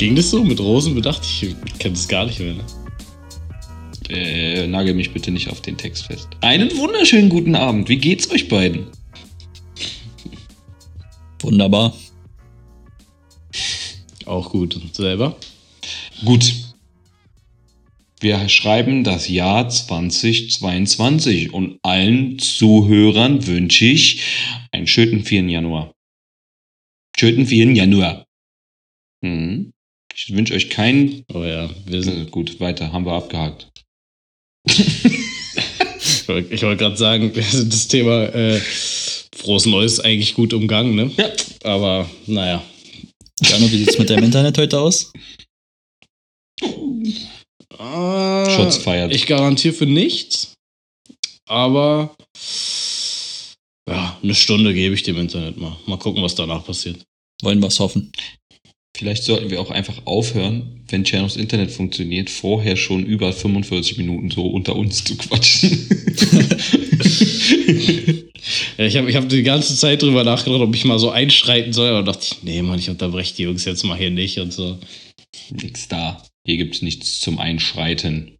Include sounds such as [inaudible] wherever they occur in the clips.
Ging das so? Mit Rosen bedacht? Ich kenne es gar nicht mehr. Ne? Äh, nagel mich bitte nicht auf den Text fest. Einen wunderschönen guten Abend. Wie geht's euch beiden? Wunderbar. Auch gut. Und selber? Gut. Wir schreiben das Jahr 2022 und allen Zuhörern wünsche ich einen schönen 4. Januar. Schönen 4. Januar. Hm. Ich wünsche euch keinen. Oh ja, wir sind. Äh, gut, weiter, haben wir abgehakt. [laughs] ich wollte wollt gerade sagen, wir sind das Thema äh, Frohes Neues eigentlich gut umgangen, ne? Ja. Aber naja. Jano, wie sieht's mit deinem Internet heute aus? Äh, Shots feiert. Ich garantiere für nichts. Aber ja, eine Stunde gebe ich dem Internet mal. Mal gucken, was danach passiert. Wollen wir's hoffen. Vielleicht sollten wir auch einfach aufhören, wenn Chanos Internet funktioniert, vorher schon über 45 Minuten so unter uns zu quatschen. [laughs] ja, ich habe ich hab die ganze Zeit drüber nachgedacht, ob ich mal so einschreiten soll, aber dachte ich, nee, Mann, ich unterbreche die Jungs jetzt mal hier nicht und so. Nix da. Hier gibt's nichts zum Einschreiten.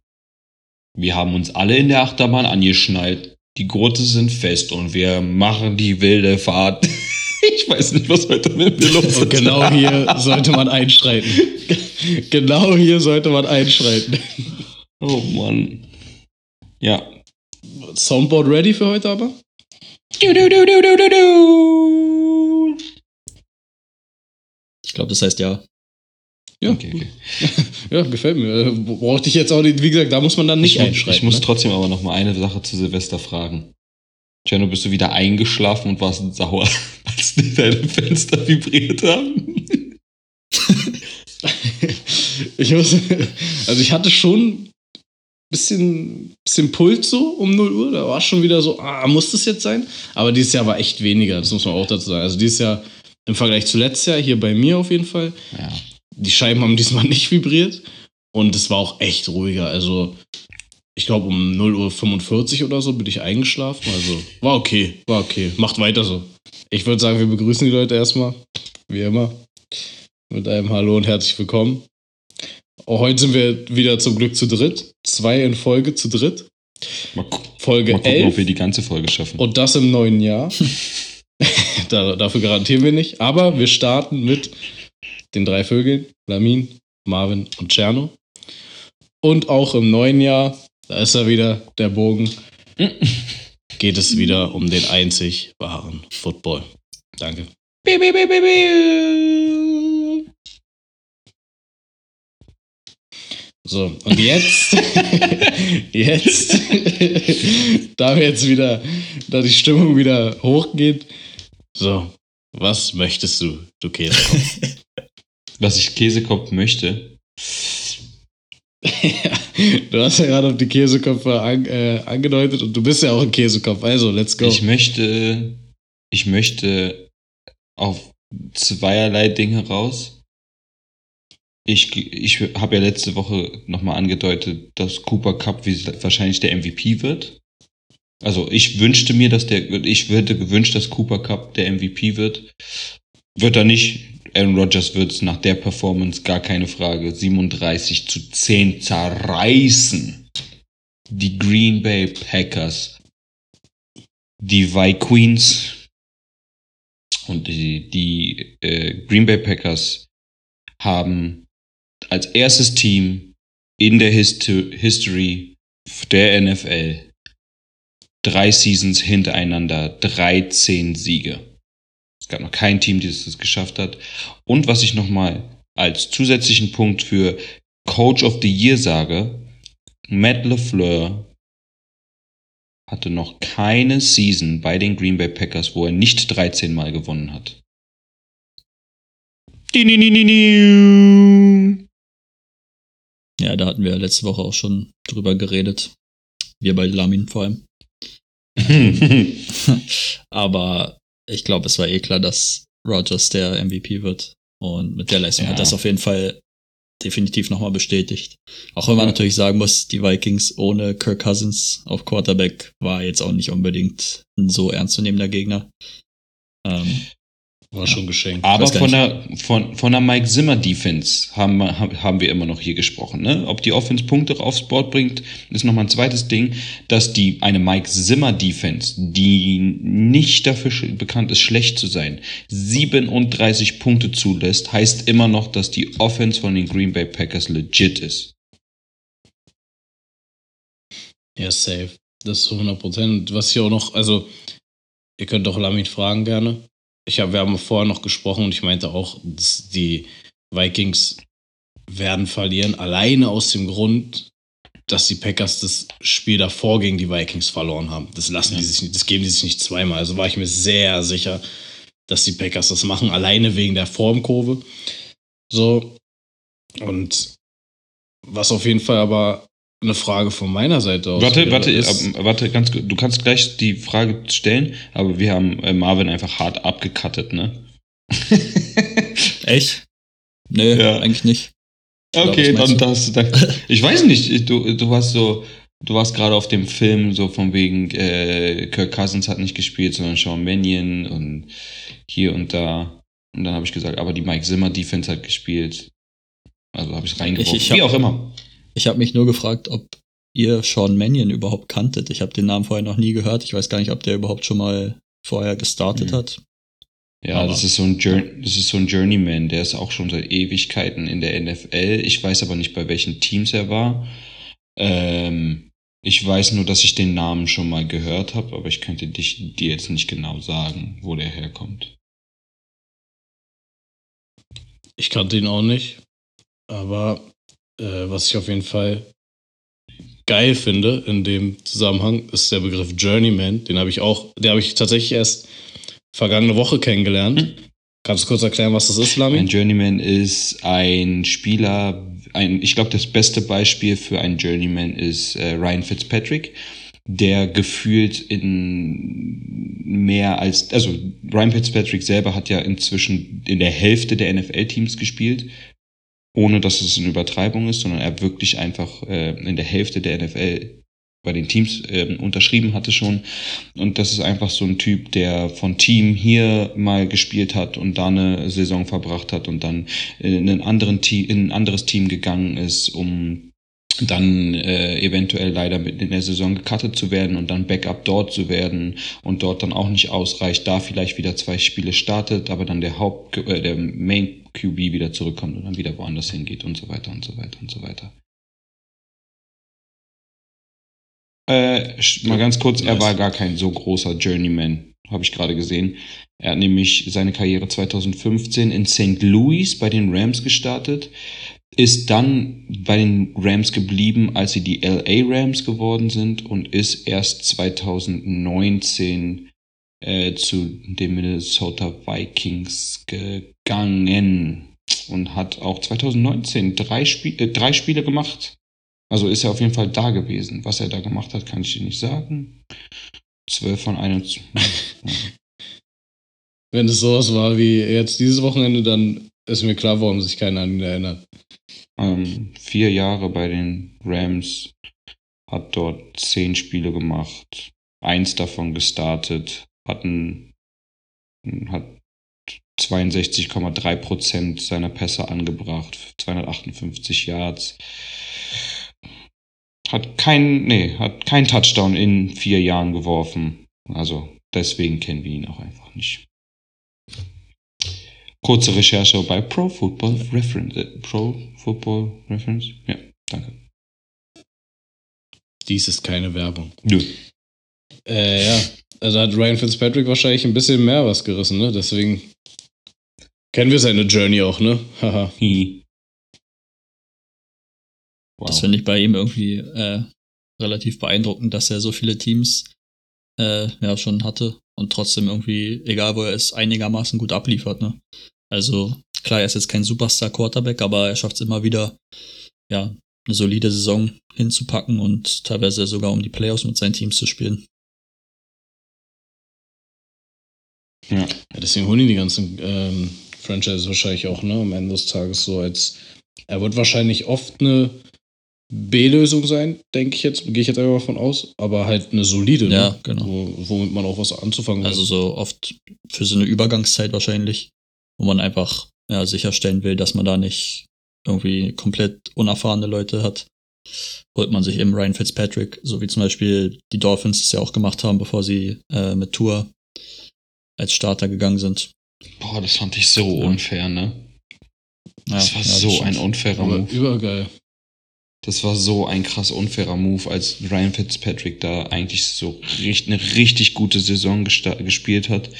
Wir haben uns alle in der Achterbahn angeschnallt. Die Gurte sind fest und wir machen die wilde Fahrt. [laughs] [laughs] Ich weiß nicht, was heute mit mir los ist. Und genau [laughs] hier sollte man einschreiten. genau hier sollte man einschreiten. Oh Mann. Ja. Soundboard ready für heute aber? Du, du, du, du, du, du, du. Ich glaube, das heißt ja. Ja, Okay, okay. [laughs] ja, gefällt mir. Äh, Brauchte ich jetzt auch nicht, wie gesagt, da muss man dann nicht ich, einschreiten. ich muss ne? trotzdem aber noch mal eine Sache zu Silvester fragen. Jano, bist du wieder eingeschlafen und warst sauer, [laughs] als die deine Fenster vibriert haben? ich muss, also ich hatte schon bisschen, bisschen Puls so um 0 Uhr. Da war schon wieder so, ah, muss das jetzt sein? Aber dieses Jahr war echt weniger, das muss man auch dazu sagen. Also dieses Jahr im Vergleich zu letztes Jahr, hier bei mir auf jeden Fall, Ja. die Scheiben haben diesmal [laughs] nicht vibriert. Und es war auch echt ruhiger. Also, ich glaube, um 0.45 Uhr oder so bin ich eingeschlafen. Also, war okay, war okay. Macht weiter so. Ich würde sagen, wir begrüßen die Leute erstmal, wie immer, mit einem Hallo und herzlich willkommen. Auch heute sind wir wieder zum Glück zu dritt. Zwei in Folge zu dritt. Mal, Folge mal gucken, 11. ob wir die ganze Folge schaffen. Und das im neuen Jahr. [laughs] da, dafür garantieren wir nicht. Aber wir starten mit den drei Vögeln, Lamin, Marvin und Czerno. Und auch im neuen Jahr, da ist er wieder, der Bogen, geht es wieder um den einzig wahren Football. Danke. So, und jetzt, [laughs] jetzt, [laughs] da wir jetzt wieder, da die Stimmung wieder hochgeht, so, was möchtest du, du Käsekopf? [laughs] Was ich Käsekopf möchte. Du hast ja gerade auf die Käseköpfe an, äh, angedeutet und du bist ja auch ein Käsekopf, also let's go. Ich möchte, ich möchte auf zweierlei Dinge raus. Ich, ich habe ja letzte Woche nochmal angedeutet, dass Cooper Cup wahrscheinlich der MVP wird. Also ich wünschte mir, dass der, ich würde gewünscht, dass Cooper Cup der MVP wird. Wird er nicht. Aaron Rodgers wird es nach der Performance gar keine Frage. 37 zu 10 zerreißen. Die Green Bay Packers. Die Vi Queens und die, die äh, Green Bay Packers haben als erstes Team in der Histo History der NFL drei Seasons hintereinander 13 Siege. Es gab noch kein Team, das es geschafft hat. Und was ich nochmal als zusätzlichen Punkt für Coach of the Year sage, Matt LeFleur hatte noch keine Season bei den Green Bay Packers, wo er nicht 13 Mal gewonnen hat. Ja, da hatten wir letzte Woche auch schon drüber geredet. Wir bei Lamin vor allem. [laughs] [laughs] Aber ich glaube, es war eh klar, dass Rogers der MVP wird. Und mit der Leistung Ja. hat das auf jeden Fall definitiv nochmal bestätigt. Auch wenn man Ja. natürlich sagen muss, die Vikings ohne Kirk Cousins auf Quarterback war jetzt auch nicht unbedingt ein so ernstzunehmender Gegner. Ähm, War schon geschenkt. Aber von der, von, von der Mike Zimmer Defense haben, wir- haben wir immer noch hier gesprochen. Ne? Ob die Offense Punkte aufs Board bringt, ist nochmal ein zweites Ding. Dass die eine Mike Zimmer Defense, die nicht dafür bekannt ist, schlecht zu sein, 37 Punkte zulässt, heißt immer noch, dass die Offense von den Green Bay Packers legit ist. Ja, safe. Das ist zu 100 Prozent. Was ich auch noch, also, ihr könnt auch Lamit fragen gerne. Ich hab, wir haben vorher noch gesprochen und ich meinte auch, dass die Vikings werden verlieren, alleine aus dem Grund, dass die Packers das Spiel davor gegen die Vikings verloren haben. Das lassen die sich nicht, das geben die sich nicht zweimal. Also war ich mir sehr sicher, dass die Packers das machen, alleine wegen der Formkurve. So. Und was auf jeden Fall aber eine Frage von meiner Seite aus. Warte, warte, ist- warte, ganz, gut. du kannst gleich die Frage stellen, aber wir haben äh, Marvin einfach hart abgekattet, ne? Echt? Nee, Ja. eigentlich nicht. Okay, was dann das. Dann, ich weiß nicht, du, du hast so, du warst gerade auf dem Film so von wegen äh, Kirk Cousins hat nicht gespielt, sondern Sean Mannion und hier und da. Und dann habe ich gesagt, aber die Mike Zimmer Defense hat gespielt. Also habe ich reingeworfen. Ich- ich hab- Wie auch immer. Ich habe mich nur gefragt, ob ihr Sean Mannion überhaupt kanntet. Ich habe den Namen vorher noch nie gehört. Ich weiß gar nicht, ob der überhaupt schon mal vorher gestartet Mhm. hat. Ja, Aber- das ist so ein Jour das ist so ein Journeyman, der ist auch schon seit Ewigkeiten in der NFL. Ich weiß aber nicht, bei welchen Teams er war. Ähm, ich weiß nur, dass ich den Namen schon mal gehört habe, aber ich könnte dich, dir jetzt nicht genau sagen, wo der herkommt. Ich kannte ihn auch nicht. Aber äh, was ich auf jeden Fall geil finde in dem Zusammenhang, ist der Begriff Journeyman. Den habe ich auch, den habe ich tatsächlich erst vergangene Woche kennengelernt. Kannst du kurz erklären, was das ist, Ein Lami? Journeyman ist ein Spieler, ein, ich glaube, das beste Beispiel für einen Journeyman ist äh, Ryan Fitzpatrick, der gefühlt in mehr als, also Ryan Fitzpatrick selber hat ja inzwischen in der Hälfte der NFL-Teams gespielt, ohne dass es eine Übertreibung ist, sondern er wirklich einfach äh, in der Hälfte der NFL bei den Teams äh, unterschrieben hatte schon. Und das ist einfach so ein Typ, der von Team hier mal gespielt hat und da eine Saison verbracht hat und dann in, einen anderen Team, in ein anderes Team gegangen ist, um dann äh, eventuell leider mit in der Saison gecuttet zu werden und dann Backup dort zu werden und dort dann auch nicht ausreicht, da vielleicht wieder zwei Spiele startet, aber dann der Haupt äh, der Main QB wieder zurückkommt und dann wieder woanders hingeht und so weiter und so weiter und so weiter. Äh, mal ganz kurz, er war gar kein so großer Journeyman, habe ich gerade gesehen. Er hat nämlich seine Karriere 2015 in St. Louis bei den Rams gestartet, ist dann bei den Rams geblieben, als sie die LA Rams geworden sind und ist erst 2019 äh, zu den Minnesota Vikings gegangen und hat auch 2019 drei, Spie äh, drei Spiele gemacht. Also ist er auf jeden Fall da gewesen. Was er da gemacht hat, kann ich dir nicht sagen. 12 von 21. [laughs] Wenn es sowas war wie jetzt dieses Wochenende, dann ist mir klar, warum sich keiner an ihn erinnert. ähm, vier Jahre bei den Rams, hat dort zehn Spiele gemacht, eins davon gestartet, hat, ein, hat 62,3 Prozent seiner Pässe angebracht, 258 Yards. Hat kein, nee, hat kein Touchdown in vier Jahren geworfen. Also deswegen kennen wir ihn auch einfach nicht. Kurze Recherche bei Pro Football Reference. Äh, Pro Football Reference? Ja, danke. Dies ist keine Werbung. Nö. Äh, ja. Also hat Ryan Fitzpatrick wahrscheinlich ein bisschen mehr was gerissen, ne? Deswegen kennen wir seine Journey auch, ne? Haha. Wow. Das finde ich bei ihm irgendwie äh, relativ beeindruckend, dass er so viele Teams äh, ja schon hatte und trotzdem irgendwie, egal wo er ist, einigermaßen gut abliefert. Ne? Also klar, er ist jetzt kein Superstar-Quarterback, aber er schafft es immer wieder, ja, eine solide Saison hinzupacken und teilweise sogar um die Playoffs mit seinen Teams zu spielen. Ja. Ja, deswegen holen ihn die ganzen ähm, Franchises wahrscheinlich auch, ne? Am Ende des Tages so als. Er wird wahrscheinlich oft eine B-Lösung sein, denke ich jetzt, gehe ich jetzt einfach mal von aus, aber halt eine solide, Ja, ne? genau. Wo, womit man auch was anzufangen Also hat. so oft für so eine Übergangszeit wahrscheinlich, wo man einfach ja, sicherstellen will, dass man da nicht irgendwie komplett unerfahrene Leute hat, holt man sich eben Ryan Fitzpatrick, so wie zum Beispiel die Dolphins es ja auch gemacht haben, bevor sie äh, mit Tour als Starter gegangen sind. Boah, das fand ich so Ja. unfair, ne? Ja, Das war ja, so stimmt. ein unfairer aber Move. übergeil. Das war so ein krass unfairer Move, als Ryan Fitzpatrick da eigentlich so richt- eine richtig gute Saison gespielt hat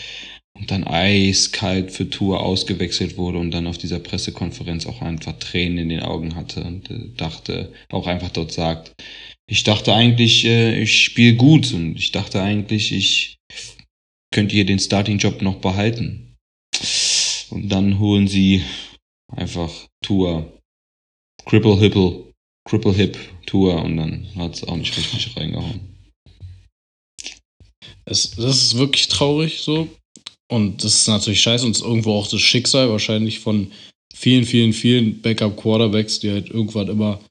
und dann eiskalt für Tour ausgewechselt wurde und dann auf dieser Pressekonferenz auch einfach Tränen in den Augen hatte und äh, dachte, auch einfach dort sagt, ich dachte eigentlich, äh, ich spiele gut und ich dachte eigentlich, ich könnte hier den Starting-Job noch behalten. Und dann holen sie einfach Tour, Cripple Hipple, Cripple Hip Tour und dann hat es auch nicht richtig reingehauen. Es, das ist wirklich traurig so. Und das ist natürlich scheiße und ist irgendwo auch das Schicksal wahrscheinlich von vielen, vielen, vielen Backup-Quarterbacks, die halt irgendwann immer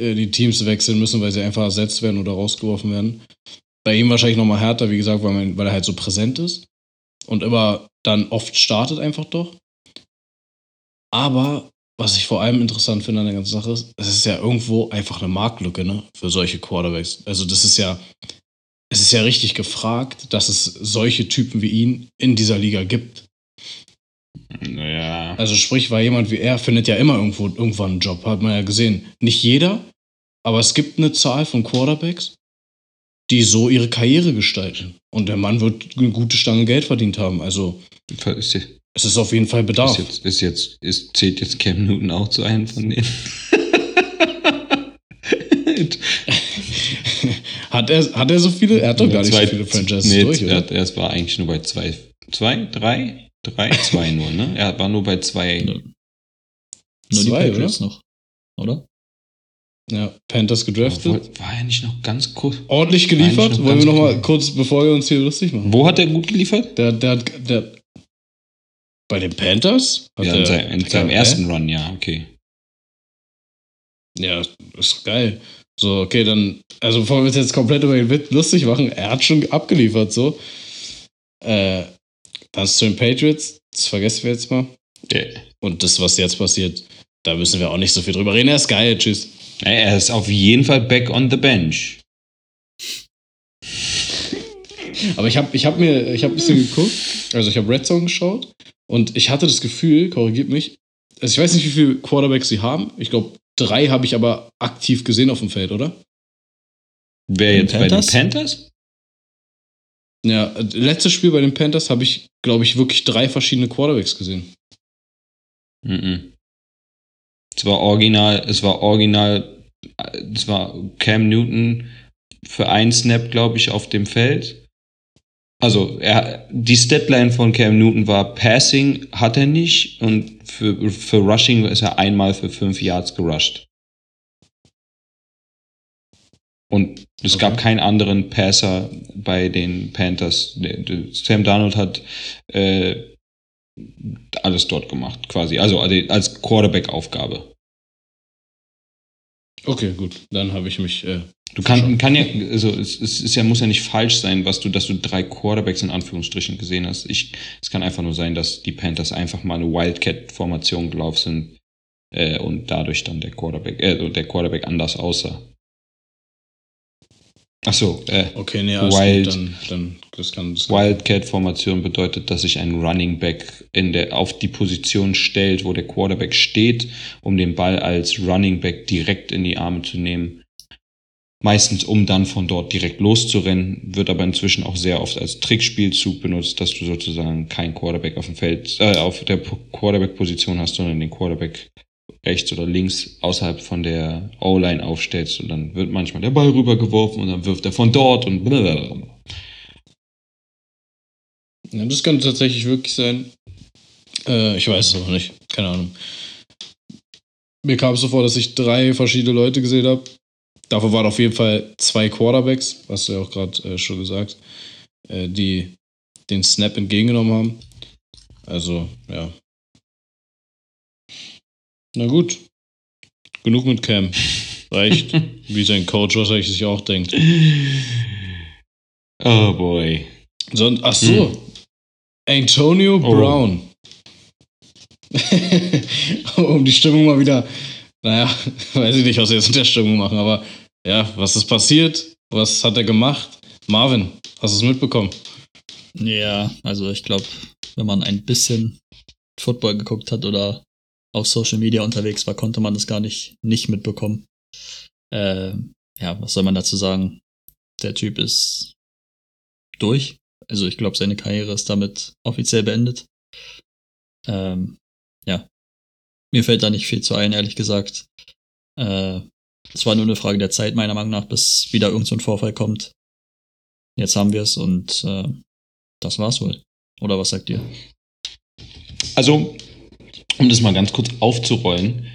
äh, die Teams wechseln müssen, weil sie einfach ersetzt werden oder rausgeworfen werden. Bei ihm wahrscheinlich nochmal härter, wie gesagt, weil, man, weil er halt so präsent ist und immer dann oft startet einfach doch. Aber was ich vor allem interessant finde an der ganzen Sache ist, es ist ja irgendwo einfach eine Marktlücke, ne, für solche Quarterbacks. Also das ist ja, es ist ja richtig gefragt, dass es solche Typen wie ihn in dieser Liga gibt. Naja. Also sprich, weil jemand wie er findet ja immer irgendwo irgendwann einen Job, hat man ja gesehen. Nicht jeder, aber es gibt eine Zahl von Quarterbacks, die so ihre Karriere gestalten. Und der Mann wird eine gute Stange Geld verdient haben. Also Ist jetzt, es ist auf jeden Fall Bedarf. ist jetzt, ist jetzt, ist, zählt jetzt Cam Newton auch zu einem von denen? [laughs] hat, er, hat er so viele? Er hat doch gar nicht Zwei- so viele Franchises nee, durch, er, oder? er war eigentlich nur bei zwei, zwei, drei, drei, zwei nur, ne? Er war nur bei zwei. Ja. Nur die Zwei, Patriots noch, oder? Ja, Panthers gedraftet. War, er nicht noch ganz kurz? Ordentlich geliefert. Noch Wollen wir nochmal kurz, bevor wir uns hier lustig machen? Wo hat er gut geliefert? Der, der, der, bei den Panthers? Hat ja, in, seinem, in seinem ersten Run, ja, okay. Ja, ist geil. So, okay, dann, also bevor wir uns jetzt komplett über den Witz lustig machen, er hat schon abgeliefert, so. Äh, dann zu den Patriots, das vergessen wir jetzt mal. Der, Und das, was jetzt passiert, da müssen wir auch nicht so viel drüber reden. Er ist geil, tschüss. Er ist auf jeden Fall back on the bench. Aber ich habe ich hab mir, ich habe ein bisschen geguckt, also ich habe Red Zone geschaut und ich hatte das Gefühl, korrigiert mich, also ich weiß nicht, wie viele Quarterbacks sie haben. Ich glaube, drei habe ich aber aktiv gesehen auf dem Feld, oder? Wer jetzt bei den Panthers? Panthers? Ja, letztes Spiel bei den Panthers habe ich, glaube ich, wirklich drei verschiedene Quarterbacks gesehen. Mhm. Es war original, es war original, es war Cam Newton für einen Snap, glaube ich, auf dem Feld. Also, er, die Statline von Cam Newton war Passing, hat er nicht, und für, für Rushing ist er einmal für fünf Yards gerusht. Und es Okay. gab keinen anderen Passer bei den Panthers. Sam Darnold hat äh, alles dort gemacht, quasi. Also als Quarterback-Aufgabe. Okay, gut. Dann habe ich mich. Äh, Du kann, kann ja, also es, es ist ja, muss ja nicht falsch sein, was du, dass du drei Quarterbacks in Anführungsstrichen gesehen hast. Ich, es kann einfach nur sein, dass die Panthers einfach mal eine Wildcat-Formation gelaufen sind äh, und dadurch dann der Quarterback, äh, der Quarterback anders aussah. Ach so, äh, okay, nee, alles Wild-. Dann, dann das kann. Das Wildcat-Formation bedeutet, dass sich ein Running Back in der, auf die Position stellt, wo der Quarterback steht, um den Ball als Running Back direkt in die Arme zu nehmen. Meistens, um dann von dort direkt loszurennen, wird aber inzwischen auch sehr oft als Trickspielzug benutzt, dass du sozusagen kein Quarterback auf dem Feld, äh, auf der Po- Quarterback-Position hast, sondern den Quarterback rechts oder links außerhalb von der O-Line aufstellst und dann wird manchmal der Ball rübergeworfen und dann wirft er von dort und blablabla. Ja, das könnte tatsächlich wirklich sein. Äh, ich weiß es aber nicht. Keine Ahnung. Mir kam es so vor, dass ich drei verschiedene Leute gesehen habe. Davon waren auf jeden Fall zwei Quarterbacks, hast du ja auch gerade äh, schon gesagt, äh, die den Snap entgegengenommen haben. Also, ja. Na gut. Genug mit Cam. Reicht. [laughs] Wie sein Coach wahrscheinlich sich auch denkt. Oh boy. So, ach so. Hm. Antonio Oh. Brown. [laughs] um die Stimmung mal wieder, naja, [laughs] weiß ich nicht, was wir jetzt mit der Stimmung machen, aber ja, was ist passiert? Was hat er gemacht? Marvin, hast du es mitbekommen? Ja, also ich glaube, wenn man ein bisschen Football geguckt hat oder auf Social Media unterwegs war, konnte man das gar nicht, nicht mitbekommen. Ähm, ja, was soll man dazu sagen? Der Typ ist durch. Also ich glaube, seine Karriere ist damit offiziell beendet. Ähm, ja. Mir fällt da nicht viel zu ein, ehrlich gesagt. Äh, es war nur eine Frage der Zeit, meiner Meinung nach, bis wieder irgend so ein Vorfall kommt. Jetzt haben wir es und äh, das war's wohl. Oder was sagt ihr? Also, um das mal ganz kurz aufzurollen,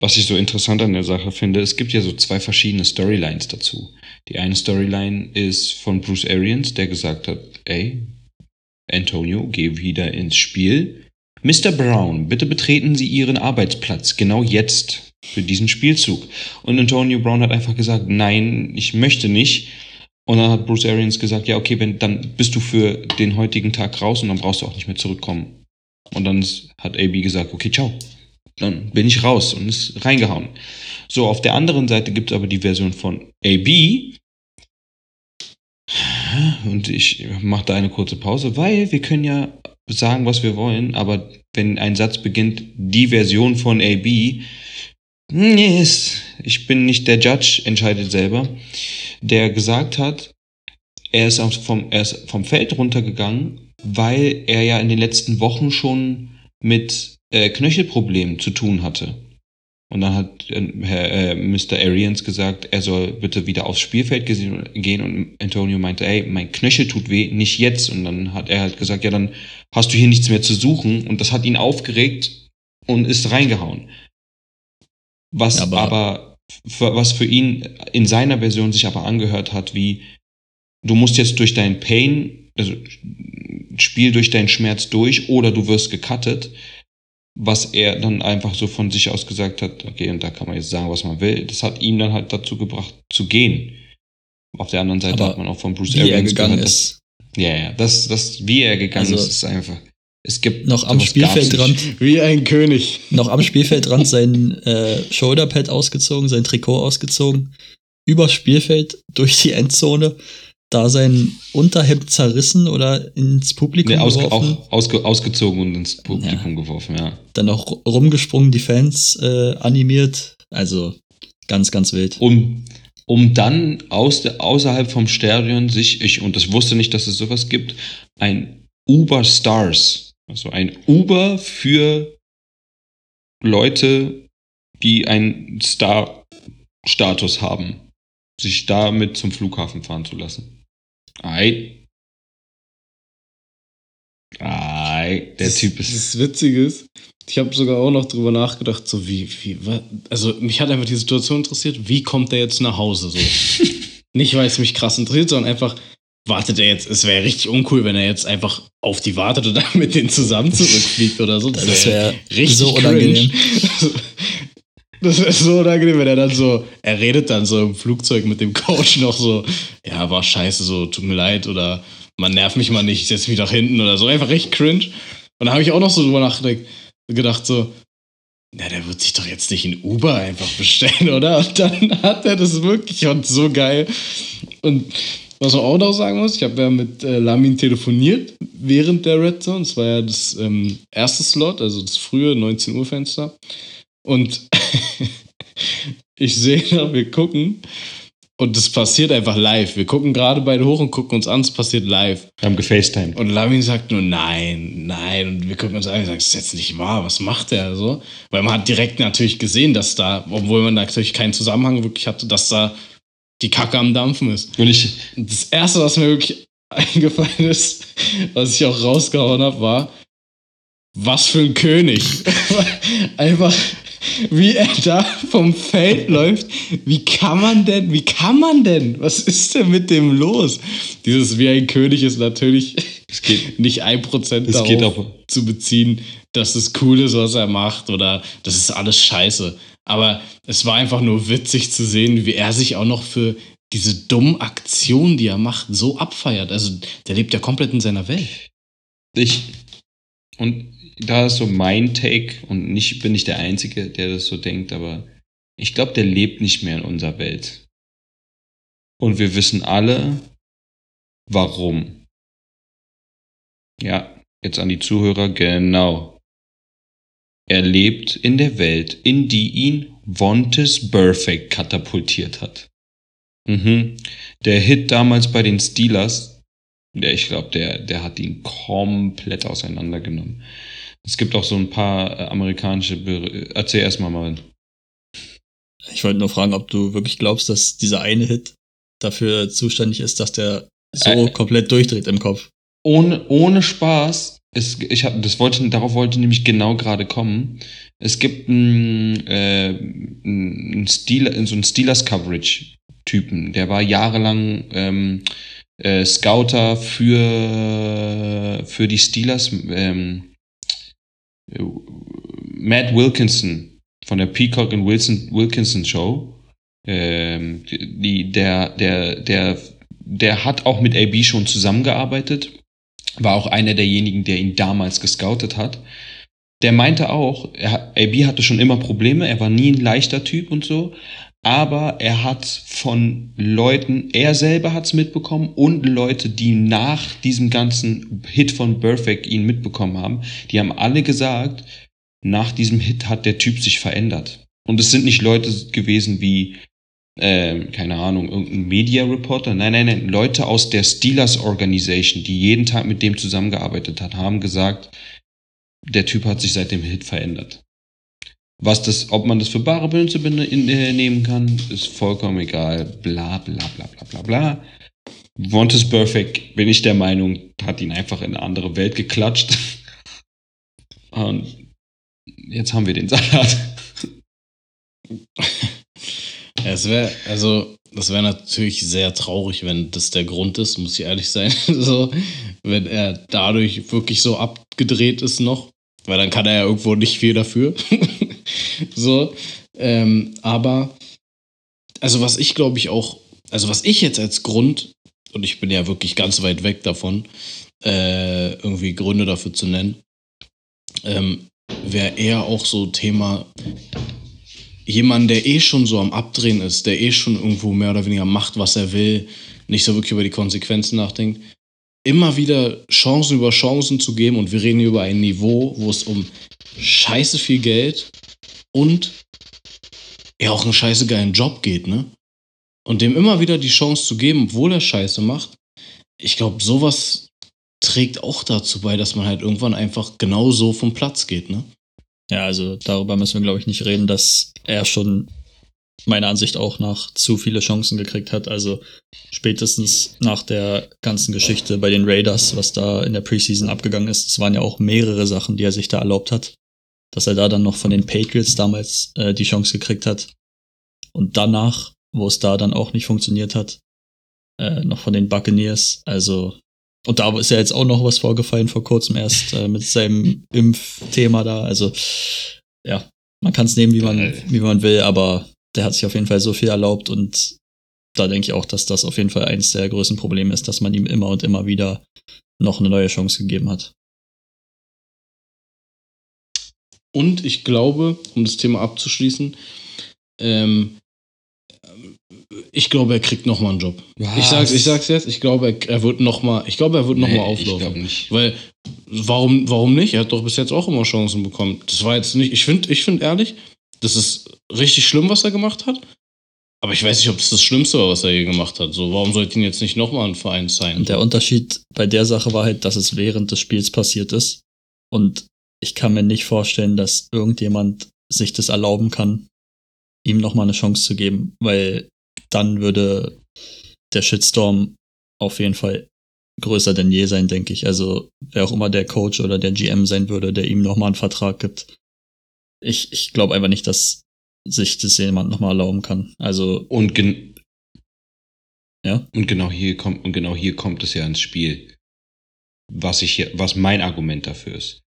was ich so interessant an der Sache finde, es gibt ja so zwei verschiedene Storylines dazu. Die eine Storyline ist von Bruce Arians, der gesagt hat, ey, Antonio, geh wieder ins Spiel. Mr. Brown, bitte betreten Sie Ihren Arbeitsplatz, genau jetzt, für diesen Spielzug. Und Antonio Brown hat einfach gesagt, nein, ich möchte nicht. Und dann hat Bruce Arians gesagt, ja, okay, wenn, dann bist du für den heutigen Tag raus und dann brauchst du auch nicht mehr zurückkommen. Und dann hat AB gesagt, okay, ciao. Dann bin ich raus und ist reingehauen. So, auf der anderen Seite gibt es aber die Version von AB. Und ich mache da eine kurze Pause, weil wir können ja sagen, was wir wollen, aber wenn ein Satz beginnt, die Version von AB, yes, ich bin nicht der Judge, entscheidet selber, der gesagt hat, er ist, vom, er ist vom Feld runtergegangen, weil er ja in den letzten Wochen schon mit äh, Knöchelproblemen zu tun hatte. Und dann hat äh, Herr, äh, Mr. Arians gesagt, er soll bitte wieder aufs Spielfeld gehen und Antonio meinte, ey, mein Knöchel tut weh, nicht jetzt. Und dann hat er halt gesagt, ja, dann hast du hier nichts mehr zu suchen. Und das hat ihn aufgeregt und ist reingehauen. Was Aber- aber, für, was für ihn in seiner Version sich aber angehört hat, wie du musst jetzt durch deinen Pain, also spiel durch deinen Schmerz durch oder du wirst gecuttet, was er dann einfach so von sich aus gesagt hat, okay, und da kann man jetzt sagen, was man will, das hat ihn dann halt dazu gebracht, zu gehen. Auf der anderen Seite Aber hat man auch von Bruce Wie er Arians gegangen gehört, ist. Dass, ja, ja, das, das, wie er gegangen Also- ist, ist einfach, es gibt Noch am Spielfeldrand, Wie ein König. noch am Spielfeldrand sein äh, Shoulderpad ausgezogen, sein Trikot ausgezogen, übers Spielfeld durch die Endzone, da sein Unterhemd zerrissen oder ins Publikum Nee, ausge, geworfen, auch ausge, ausgezogen und ins Publikum geworfen, ja. dann noch rumgesprungen, die Fans äh, animiert. Also ganz, ganz wild. Um, um dann aus der, außerhalb vom Stadion sich, ich, und das wusste nicht, dass es sowas gibt, ein Uber Stars, also ein Uber für Leute, die einen Star-Status haben, sich damit zum Flughafen fahren zu lassen. Ei. Ei, der das, Typ ist. Das Witzige ist, ich habe sogar auch noch drüber nachgedacht, so wie, wie, wa- also mich hat einfach die Situation interessiert, wie kommt er jetzt nach Hause so? [laughs] Nicht, weil es mich krass interessiert, sondern einfach, wartet er jetzt, es wäre richtig uncool, wenn er jetzt einfach auf die wartet und dann mit denen zusammen zurückfliegt oder so. Das wär wäre richtig so unangenehm. [laughs] Das wäre so unangenehm, wenn er dann so, er redet dann so im Flugzeug mit dem Coach noch so, ja, war scheiße, so, tut mir leid oder man nervt mich mal nicht, ich setze mich nach hinten oder so. Einfach richtig cringe. Und da habe ich auch noch so drüber nachgedacht, gedacht so, na, der wird sich doch jetzt nicht in Uber einfach bestellen, oder? Und dann hat er das wirklich und so geil. Und was man auch noch sagen muss, ich habe ja mit äh, Lamin telefoniert während der Red Zone. Das war ja das ähm, erste Slot, also das frühe 19 Uhr Fenster. Und [laughs] ich sehe noch, wir gucken und das passiert einfach live. Wir gucken gerade beide hoch und gucken uns an, es passiert live. Wir haben gefacetimed. Und Lamin sagt nur nein, nein. Und wir gucken uns an und sagen, das ist jetzt nicht wahr, was macht der so? Weil man hat direkt natürlich gesehen, dass da, obwohl man natürlich keinen Zusammenhang wirklich hatte, dass da die Kacke am Dampfen ist. Und ich, das erste, was mir wirklich [laughs] eingefallen ist, was ich auch rausgehauen habe, war, was für ein König. [laughs] Einfach, wie er da vom Feld läuft. Wie kann man denn, wie kann man denn? Was ist denn mit dem los? Dieses wie ein König ist natürlich [laughs] es geht, nicht ein Prozent darauf geht auch, zu beziehen, dass es cool ist, was er macht oder das ist alles scheiße. Aber es war einfach nur witzig zu sehen, wie er sich auch noch für diese dummen Aktionen, die er macht, so abfeiert. Also der lebt ja komplett in seiner Welt. Ich, und da ist so mein Take, und nicht bin ich der Einzige, der das so denkt, aber ich glaube, der lebt nicht mehr in unserer Welt. Und wir wissen alle, warum. Ja, jetzt an die Zuhörer, genau. Er lebt in der Welt, in die ihn Vontes Perfect katapultiert hat. Mhm. Der Hit damals bei den Steelers, der, ich glaube, der, der hat ihn komplett auseinandergenommen. Es gibt auch so ein paar äh, amerikanische. Be Erzähl erstmal mal. Ich wollte nur fragen, ob du wirklich glaubst, dass dieser eine Hit dafür zuständig ist, dass der so äh, komplett durchdreht im Kopf. Ohne, ohne Spaß. Es, ich hab, das wollte, darauf wollte nämlich genau gerade kommen. Es gibt einen, äh, einen Stil, so einen Steelers-Coverage-Typen. Der war jahrelang ähm, äh, Scouter für, für die Steelers. Ähm, Matt Wilkinson von der Peacock and Wilson, Wilkinson Show. Ähm, die, der, der, der, der hat auch mit AB schon zusammengearbeitet. War auch einer derjenigen, der ihn damals gescoutet hat. Der meinte auch, er, AB hatte schon immer Probleme, er war nie ein leichter Typ und so, aber er hat von Leuten, er selber hat es mitbekommen und Leute, die nach diesem ganzen Hit von Perfect ihn mitbekommen haben, die haben alle gesagt, nach diesem Hit hat der Typ sich verändert. Und es sind nicht Leute gewesen wie, äh, keine Ahnung, irgendein Media Reporter. Nein, nein, nein. Leute aus der Steelers Organization, die jeden Tag mit dem zusammengearbeitet hat, haben gesagt, der Typ hat sich seit dem Hit verändert. Was das, ob man das für bare Münze äh, nehmen kann, ist vollkommen egal. Bla bla bla bla bla bla. Want is Perfect, bin ich der Meinung, hat ihn einfach in eine andere Welt geklatscht. [laughs] Und jetzt haben wir den Salat. [laughs] Es wäre, also, das wäre natürlich sehr traurig, wenn das der Grund ist, muss ich ehrlich sein. [laughs] so, wenn er dadurch wirklich so abgedreht ist noch. Weil dann kann er ja irgendwo nicht viel dafür. [laughs] so. Ähm, aber, also was ich glaube ich auch, also was ich jetzt als Grund, und ich bin ja wirklich ganz weit weg davon, äh, irgendwie Gründe dafür zu nennen, ähm, wäre eher auch so Thema jemand, der eh schon so am Abdrehen ist, der eh schon irgendwo mehr oder weniger macht, was er will, nicht so wirklich über die Konsequenzen nachdenkt, immer wieder Chancen über Chancen zu geben und wir reden hier über ein Niveau, wo es um scheiße viel Geld und ja auch einen scheiße geilen Job geht, ne? Und dem immer wieder die Chance zu geben, obwohl er Scheiße macht, ich glaube, sowas trägt auch dazu bei, dass man halt irgendwann einfach genau so vom Platz geht, ne? Ja, also darüber müssen wir, glaube ich, nicht reden, dass er schon meiner Ansicht auch nach zu viele Chancen gekriegt hat. Also spätestens nach der ganzen Geschichte bei den Raiders, was da in der Preseason abgegangen ist, es waren ja auch mehrere Sachen, die er sich da erlaubt hat. Dass er da dann noch von den Patriots damals äh, die Chance gekriegt hat. Und danach, wo es da dann auch nicht funktioniert hat, äh, noch von den Buccaneers. Also, und da ist ja jetzt auch noch was vorgefallen vor kurzem erst äh, mit seinem Impfthema da. Also, ja, man kann es nehmen, wie man, wie man will, aber der hat sich auf jeden Fall so viel erlaubt und da denke ich auch, dass das auf jeden Fall eins der größten Probleme ist, dass man ihm immer und immer wieder noch eine neue Chance gegeben hat. Und ich glaube, um das Thema abzuschließen, ähm, ich glaube, er kriegt noch mal einen Job. Was? Ich sag's, ich sag's jetzt. Ich glaube, er, wird noch mal, ich glaube, er wird noch nee, mal auflaufen. Ich nicht. Weil warum, warum nicht? Er hat doch bis jetzt auch immer Chancen bekommen. Das war jetzt nicht. Ich finde, ich finde ehrlich, das ist richtig schlimm, was er gemacht hat. Aber ich weiß nicht, ob es das Schlimmste war, was er je gemacht hat. So, warum sollte ihn jetzt nicht nochmal ein Verein sein? Und der Unterschied bei der Sache war halt, dass es während des Spiels passiert ist. Und ich kann mir nicht vorstellen, dass irgendjemand sich das erlauben kann, ihm nochmal eine Chance zu geben, weil dann würde der Shitstorm auf jeden Fall größer denn je sein, denke ich. Also wer auch immer der Coach oder der GM sein würde, der ihm nochmal einen Vertrag gibt, ich, ich glaube einfach nicht, dass sich das jemand nochmal erlauben kann. Also. Und gen ja. Und genau hier kommt, und genau hier kommt es ja ins Spiel. Was ich hier, was mein Argument dafür ist.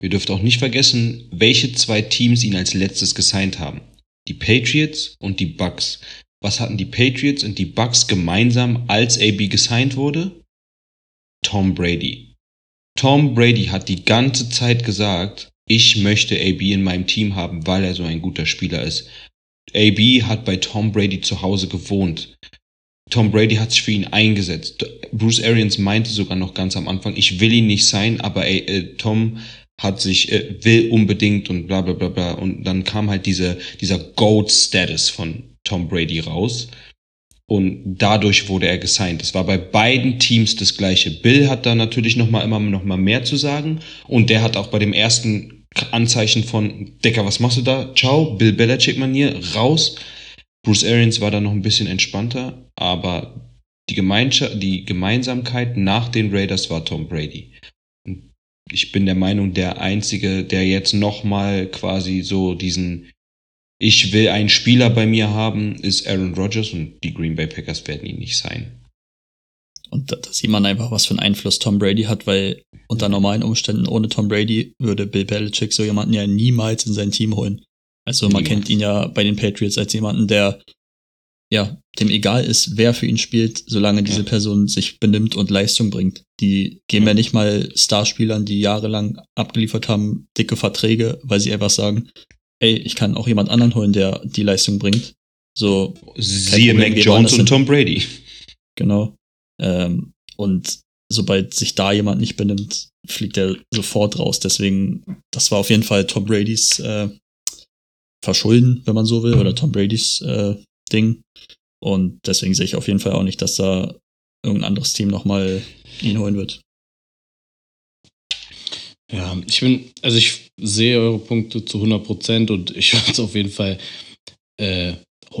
Wir dürfen auch nicht vergessen, welche zwei Teams ihn als letztes gesigned haben. Die Patriots und die Bucks. Was hatten die Patriots und die Bucks gemeinsam, als AB gesigned wurde? Tom Brady. Tom Brady hat die ganze Zeit gesagt, ich möchte AB in meinem Team haben, weil er so ein guter Spieler ist. AB hat bei Tom Brady zu Hause gewohnt. Tom Brady hat sich für ihn eingesetzt. Bruce Arians meinte sogar noch ganz am Anfang, ich will ihn nicht sein, aber äh, Tom hat sich, äh, will unbedingt und bla bla bla bla. Und dann kam halt diese, dieser Gold-Status von Tom Brady raus. Und dadurch wurde er gesigned. Das war bei beiden Teams das gleiche. Bill hat da natürlich noch mal immer noch mal mehr zu sagen. Und der hat auch bei dem ersten Anzeichen von, Decker, was machst du da? Ciao, Bill Belichick-Manier, raus. Bruce Arians war da noch ein bisschen entspannter, aber die, die Gemeinsamkeit nach den Raiders war Tom Brady. Ich bin der Meinung, der Einzige, der jetzt nochmal quasi so diesen Ich will einen Spieler bei mir haben, ist Aaron Rodgers und die Green Bay Packers werden ihn nicht sein. Und da, sieht man einfach, was für einen Einfluss Tom Brady hat, weil unter normalen Umständen ohne Tom Brady würde Bill Belichick so jemanden ja niemals in sein Team holen. Also man kennt ihn ja bei den Patriots als jemanden, der ja, dem egal ist, wer für ihn spielt, solange diese Person sich benimmt und Leistung bringt. Die geben ja nicht mal Starspielern, die jahrelang abgeliefert haben, dicke Verträge, weil sie einfach sagen, ey, ich kann auch jemand anderen holen, der die Leistung bringt. So. Siehe Mac Jones und Tom Brady. Genau. Ähm, und sobald sich da jemand nicht benimmt, fliegt er sofort raus. Deswegen, das war auf jeden Fall Tom Bradys äh, Verschulden, wenn man so will, oder Tom Bradys äh, Ding. Und deswegen sehe ich auf jeden Fall auch nicht, dass da irgendein anderes Team nochmal ihn holen wird. Ja, ich bin, also ich sehe eure Punkte zu 100 Prozent und ich [laughs] würde es auf jeden Fall äh,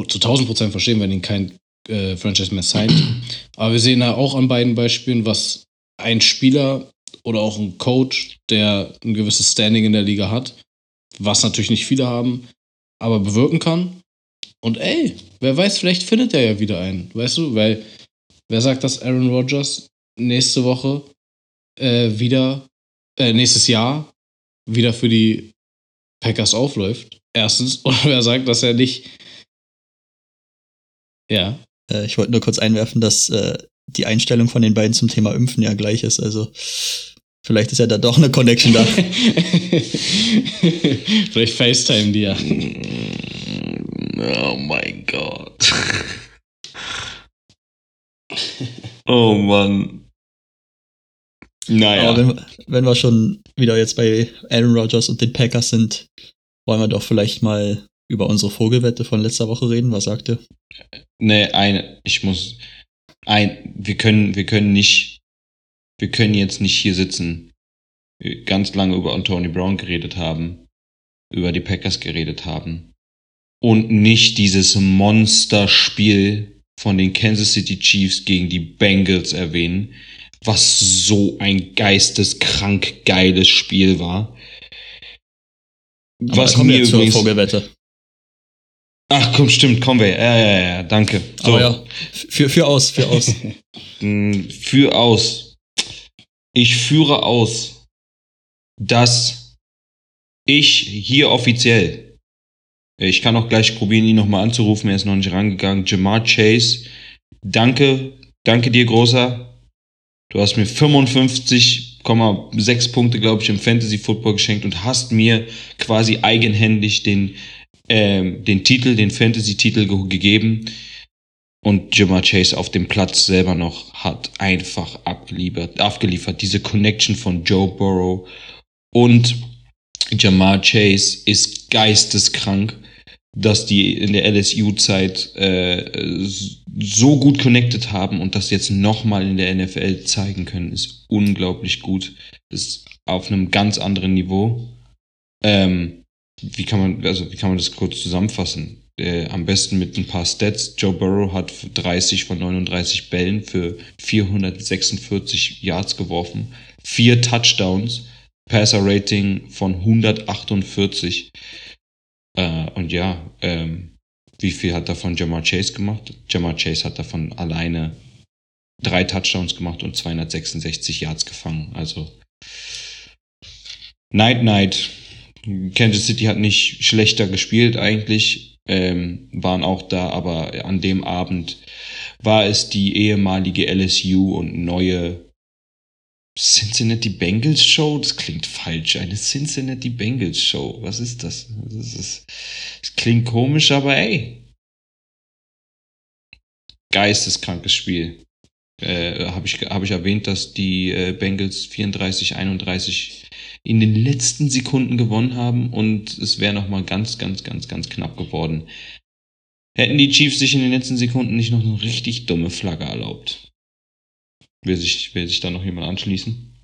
zu 1000 Prozent verstehen, wenn ihn kein äh, Franchise mehr signed. [clears throat] Aber wir sehen da auch an beiden Beispielen, was ein Spieler oder auch ein Coach, der ein gewisses Standing in der Liga hat, was natürlich nicht viele haben, aber bewirken kann. Und ey, wer weiß, vielleicht findet er ja wieder einen, weißt du? Weil, wer sagt, dass Aaron Rodgers nächste Woche äh, wieder, äh, nächstes Jahr wieder für die Packers aufläuft? Erstens. [laughs] Und wer sagt, dass er nicht. Ja. Äh, ich wollte nur kurz einwerfen, dass äh, die Einstellung von den beiden zum Thema Impfen ja gleich ist. Also vielleicht ist ja da doch eine Connection da. [laughs] vielleicht FaceTime die ja. Oh mein Gott. oh Mann. Naja. Aber wenn, wenn wir schon wieder jetzt bei Aaron Rodgers und den Packers sind, wollen wir doch vielleicht mal über unsere Vogelwette von letzter Woche reden. Was sagt ihr? Nee, eine, ich muss, ein, wir können, wir können nicht, wir können jetzt nicht hier sitzen, ganz lange über Anthony Brown geredet haben, über die Packers geredet haben und nicht dieses Monsterspiel von den Kansas City Chiefs gegen die Bengals erwähnen, was so ein geisteskrank geiles Spiel war. Aber was jetzt übrigens, zur Vogelwette. Ach komm, stimmt, kommen wir. Ja, ja, ja, danke. So. Aber ja, für, für aus, für aus. [laughs] Hm, für aus. Ich führe aus, dass ich hier offiziell, ich kann auch gleich probieren, ihn nochmal anzurufen, er ist noch nicht rangegangen, Jamar Chase, danke, danke dir, Großer. Du hast mir 55,6 Punkte, glaube ich, im Fantasy Football geschenkt und hast mir quasi eigenhändig den ähm, den Titel, den Fantasy-Titel ge gegeben und Jamar Chase auf dem Platz selber noch hat einfach abgeliefert, abgeliefert. Diese Connection von Joe Burrow und Jamar Chase ist geisteskrank, dass die in der LSU-Zeit äh, so gut connected haben und das jetzt nochmal in der NFL zeigen können, ist unglaublich gut. Ist auf einem ganz anderen Niveau. Ähm, wie kann man, also wie kann man das kurz zusammenfassen? Äh, am besten mit ein paar Stats. Joe Burrow hat 30 von 39 Bällen für 446 Yards geworfen, vier Touchdowns, Passer Rating von 148. Äh, und ja, ähm, wie viel hat davon Jamar Chase gemacht? Jamar Chase hat davon alleine drei Touchdowns gemacht und 266 Yards gefangen. Also Night Night. Kansas City hat nicht schlechter gespielt eigentlich, ähm, waren auch da, aber an dem Abend war es die ehemalige LSU und neue Cincinnati Bengals Show? Das klingt falsch. Eine Cincinnati Bengals Show. Was ist das? Das, ist, das klingt komisch, aber ey. Geisteskrankes Spiel. Äh, Habe ich, hab ich erwähnt, dass die äh, Bengals 34, 31 in den letzten Sekunden gewonnen haben und es wäre nochmal ganz, ganz, ganz, ganz knapp geworden. Hätten die Chiefs sich in den letzten Sekunden nicht noch eine richtig dumme Flagge erlaubt. Will sich, will sich da noch jemand anschließen?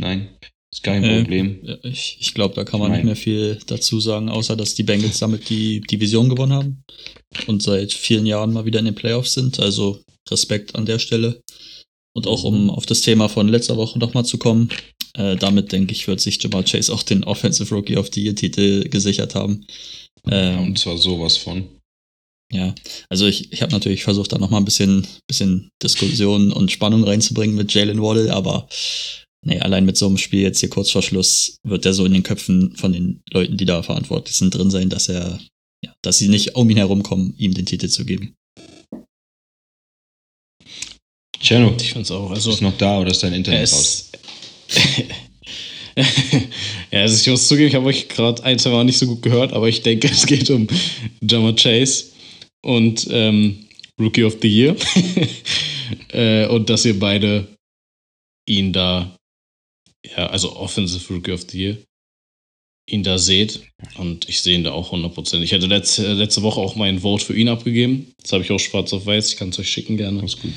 Nein, ist kein Äh, Problem. Ich ich glaube, da kann man mein- nicht mehr viel dazu sagen, außer dass die Bengals damit die Division gewonnen haben und seit vielen Jahren mal wieder in den Playoffs sind. Also Respekt an der Stelle. Und auch um auf das Thema von letzter Woche nochmal zu kommen, äh, damit denke ich, wird sich Jamal Chase auch den Offensive Rookie of the Year Titel gesichert haben. Ja, Ähm, und zwar sowas von. ja, also ich, ich habe natürlich versucht, da nochmal ein bisschen, bisschen Diskussion und Spannung reinzubringen mit Jalen Waddle, aber nee, allein mit so einem Spiel jetzt hier kurz vor Schluss wird der so in den Köpfen von den Leuten, die da verantwortlich sind, drin sein, dass er, ja, dass sie nicht um ihn herumkommen, ihm den Titel zu geben. Chano, Ich finde es auch. Also, ist noch da oder ist dein Internet er raus? [laughs] ja, also ich muss zugeben, ich habe euch gerade ein, zwei Mal nicht so gut gehört, aber ich denke, [laughs] es geht um Jammer Chase und ähm, Rookie of the Year. [laughs] äh, und dass ihr beide ihn da, ja, also Offensive Rookie of the Year, ihn da seht. Und ich sehe ihn da auch 100%. Ich hätte letzte, letzte Woche auch meinen Vote für ihn abgegeben. Das habe ich auch schwarz auf weiß. Ich kann es euch schicken gerne. Alles gut.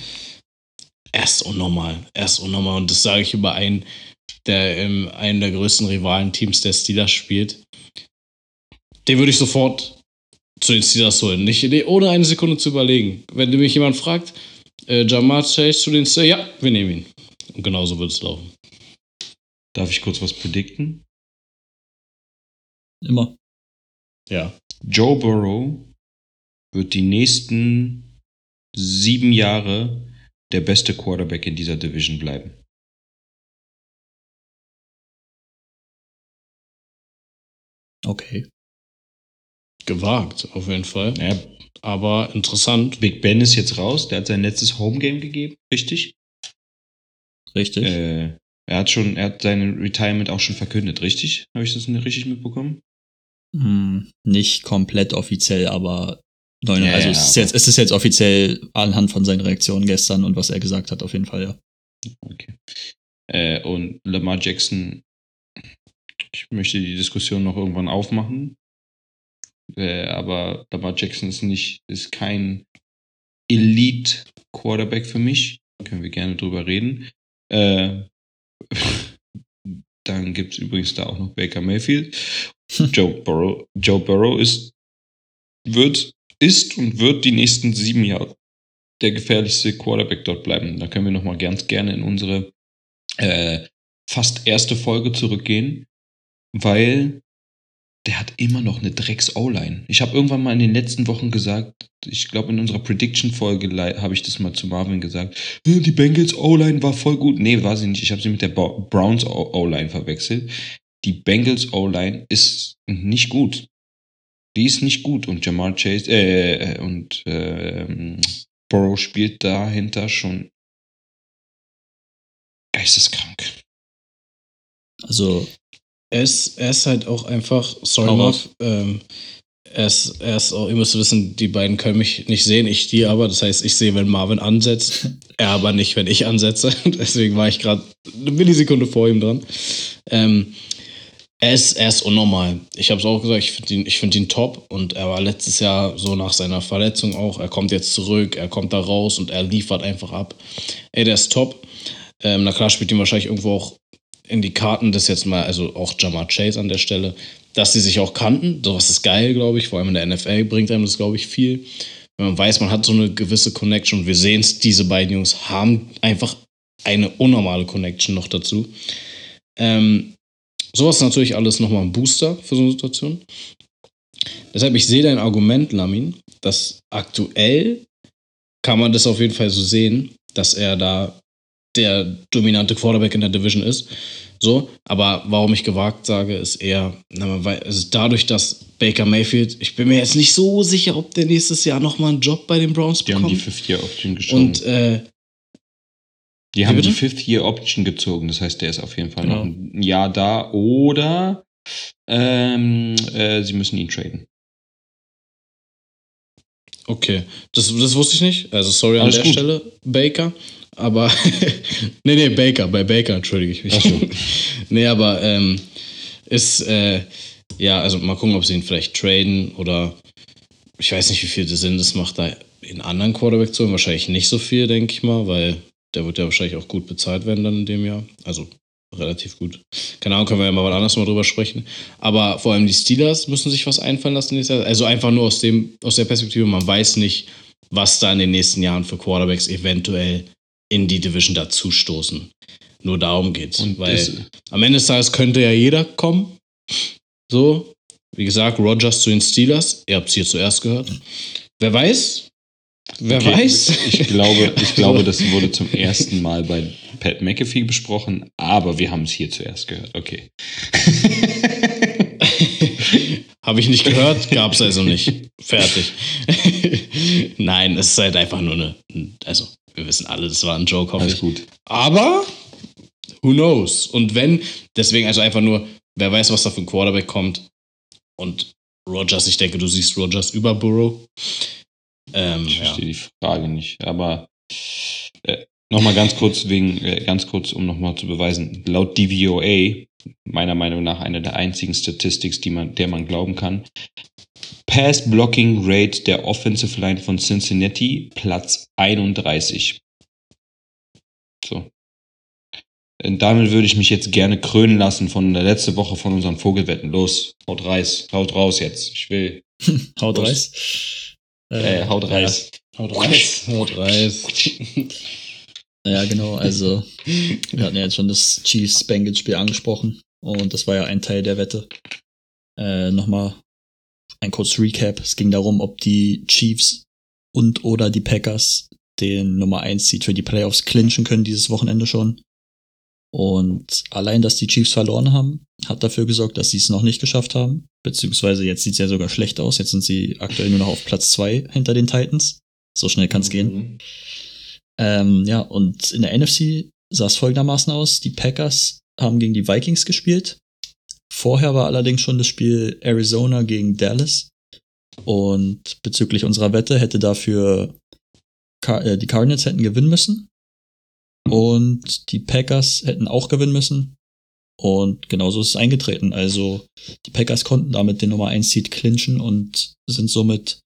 Er ist unnormal. Er ist unnormal. Und das sage ich über einen, der in einem der größten Rivalen-Teams der Steelers spielt. Den würde ich sofort zu den Steelers holen. Nicht, nee, ohne eine Sekunde zu überlegen. Wenn mich jemand fragt, äh, Jamar Chase zu den Steelers, ja, wir nehmen ihn. Und genauso wird es laufen. Darf ich kurz was predikten? Immer. Ja. Joe Burrow wird die nächsten sieben Jahre der beste Quarterback in dieser Division bleiben. Okay. Gewagt, auf jeden Fall. Ja, Aber interessant. Big Ben ist jetzt raus, der hat sein letztes Homegame gegeben, richtig? Richtig. Äh, er hat schon, er hat sein Retirement auch schon verkündet, richtig? Habe ich das nicht richtig mitbekommen? Hm, nicht komplett offiziell, aber neun, Ja, also ja, es, ist jetzt, es ist jetzt offiziell anhand von seinen Reaktionen gestern und was er gesagt hat, auf jeden Fall, ja. Okay. Äh, und Lamar Jackson, ich möchte die Diskussion noch irgendwann aufmachen. Äh, aber Lamar Jackson ist nicht, ist kein Elite Quarterback für mich. Können wir gerne drüber reden. Äh, [laughs] dann gibt es übrigens da auch noch Baker Mayfield. [laughs] Joe Burrow, Joe Burrow ist, wird, ist und wird die nächsten sieben Jahre der gefährlichste Quarterback dort bleiben. Da können wir nochmal ganz gerne in unsere äh, fast erste Folge zurückgehen, weil der hat immer noch eine Drecks-O-Line. Ich habe irgendwann mal in den letzten Wochen gesagt, ich glaube in unserer Prediction-Folge habe ich das mal zu Marvin gesagt, "Äh, die Bengals O-Line war voll gut. Nee, war sie nicht. Ich habe sie mit der Browns O-Line verwechselt. Die Bengals O-Line ist nicht gut. Die ist nicht gut und Jamar Chase äh, äh, und äh, Burrow spielt dahinter schon geisteskrank. Also, Er ist, er ist halt auch einfach, sorry Marv, ähm, er ist, er ist auch, ihr müsst wissen, die beiden können mich nicht sehen, ich die aber. Das heißt, ich sehe, wenn Marvin ansetzt, [laughs] er aber nicht, wenn ich ansetze. [laughs] Deswegen war ich gerade eine Millisekunde vor ihm dran. Ähm, er ist, er ist unnormal. Ich habe es auch gesagt, ich finde ihn, find ihn top und er war letztes Jahr so nach seiner Verletzung auch. Er kommt jetzt zurück, er kommt da raus und er liefert einfach ab. Ey, der ist top. Ähm, na klar, spielt ihm wahrscheinlich irgendwo auch in die Karten, das jetzt mal, also auch Jamar Chase an der Stelle, dass sie sich auch kannten. Sowas ist geil, glaube ich. Vor allem in der NFL bringt einem das, glaube ich, viel. Wenn man weiß, man hat so eine gewisse Connection. Wir sehen es, diese beiden Jungs haben einfach eine unnormale Connection noch dazu. Ähm, sowas ist natürlich alles nochmal ein Booster für so eine Situation. Deshalb, ich sehe dein Argument, Lamin, dass aktuell kann man das auf jeden Fall so sehen, dass er da der dominante Quarterback in der Division ist. So, aber warum ich gewagt sage, ist eher, na, weiß, also dadurch, dass Baker Mayfield, ich bin mir jetzt nicht so sicher, ob der nächstes Jahr nochmal einen Job bei den Browns Die haben bekommt. die Fifth-Year-Option gezogen. Und äh, die haben die Fifth-Year-Option gezogen. Das heißt, der ist auf jeden Fall Genau. noch ein Jahr da. Oder ähm, äh, sie müssen ihn traden. okay, das, das wusste ich nicht. Also sorry an Alles der gut. Stelle, Baker. Aber, [laughs] nee, nee, Baker, bei Baker entschuldige ich mich. Ach so. [laughs] nee, aber ähm, ist, äh, ja, also mal gucken, ob sie ihn vielleicht traden oder ich weiß nicht, wie viel Sinn das macht, da einen anderen Quarterback zu holen. Wahrscheinlich nicht so viel, denke ich mal, weil der wird ja wahrscheinlich auch gut bezahlt werden dann in dem Jahr. Also relativ gut. Keine Ahnung, können wir ja mal was anderes mal drüber sprechen. Aber vor allem die Steelers müssen sich was einfallen lassen. nächstes Jahr. Also einfach nur aus, dem, aus der Perspektive, man weiß nicht, was da in den nächsten Jahren für Quarterbacks eventuell in die Division dazustoßen. Nur darum geht's. Und weil am Ende des Tages könnte ja jeder kommen. So, wie gesagt, Rogers zu den Steelers. Ihr habt es hier zuerst gehört. Wer weiß? Wer Okay, weiß? Ich glaube, ich glaube, [laughs] das wurde zum ersten Mal bei Pat McAfee besprochen, aber wir haben es hier zuerst gehört. Okay. [laughs] Habe ich nicht gehört, gab es also nicht. Fertig. [laughs] Nein, es ist halt einfach nur eine. Also, wir wissen alle, das war ein Joke, hoffe Alles ich. gut. Aber, who knows? Und wenn, deswegen also einfach nur, wer weiß, was da für ein Quarterback kommt. Und Rogers, ich denke, du siehst Rogers über Burrow. Ähm, Ich ja. verstehe die Frage nicht. Aber äh, nochmal ganz kurz wegen, äh, ganz kurz, um nochmal zu beweisen, laut DVOA, meiner Meinung nach eine der einzigen Statistics, die man, der man glauben kann. Pass Blocking Rate der Offensive Line von Cincinnati, Platz 31. So. Und damit würde ich mich jetzt gerne krönen lassen von der letzte Woche von unseren Vogelwetten. Los, haut reis, haut raus jetzt. Ich will. [laughs] Haut. Reis. Äh, haut reis. Haut Reis. Haut Reis. [laughs] Ja, genau. Also, wir hatten ja jetzt schon das Chiefs-Bengals-Spiel angesprochen. Und das war ja ein Teil der Wette. Äh, Nochmal ein kurzes Recap. Es ging darum, ob die Chiefs und oder die Packers den Nummer 1 Seed für die Playoffs clinchen können dieses Wochenende schon. Und allein, dass die Chiefs verloren haben, hat dafür gesorgt, dass sie es noch nicht geschafft haben. Beziehungsweise jetzt sieht es ja sogar schlecht aus. Jetzt sind sie aktuell nur noch auf Platz 2 hinter den Titans. So schnell kann es gehen. Ähm, ja, und in der NFC sah es folgendermaßen aus. Die Packers haben gegen die Vikings gespielt. Vorher war allerdings schon das Spiel Arizona gegen Dallas. Und bezüglich unserer Wette hätte dafür Car äh, die Cardinals hätten gewinnen müssen. Und die Packers hätten auch gewinnen müssen. Und genauso ist es eingetreten. Also die Packers konnten damit den Nummer 1 Seed clinchen und sind somit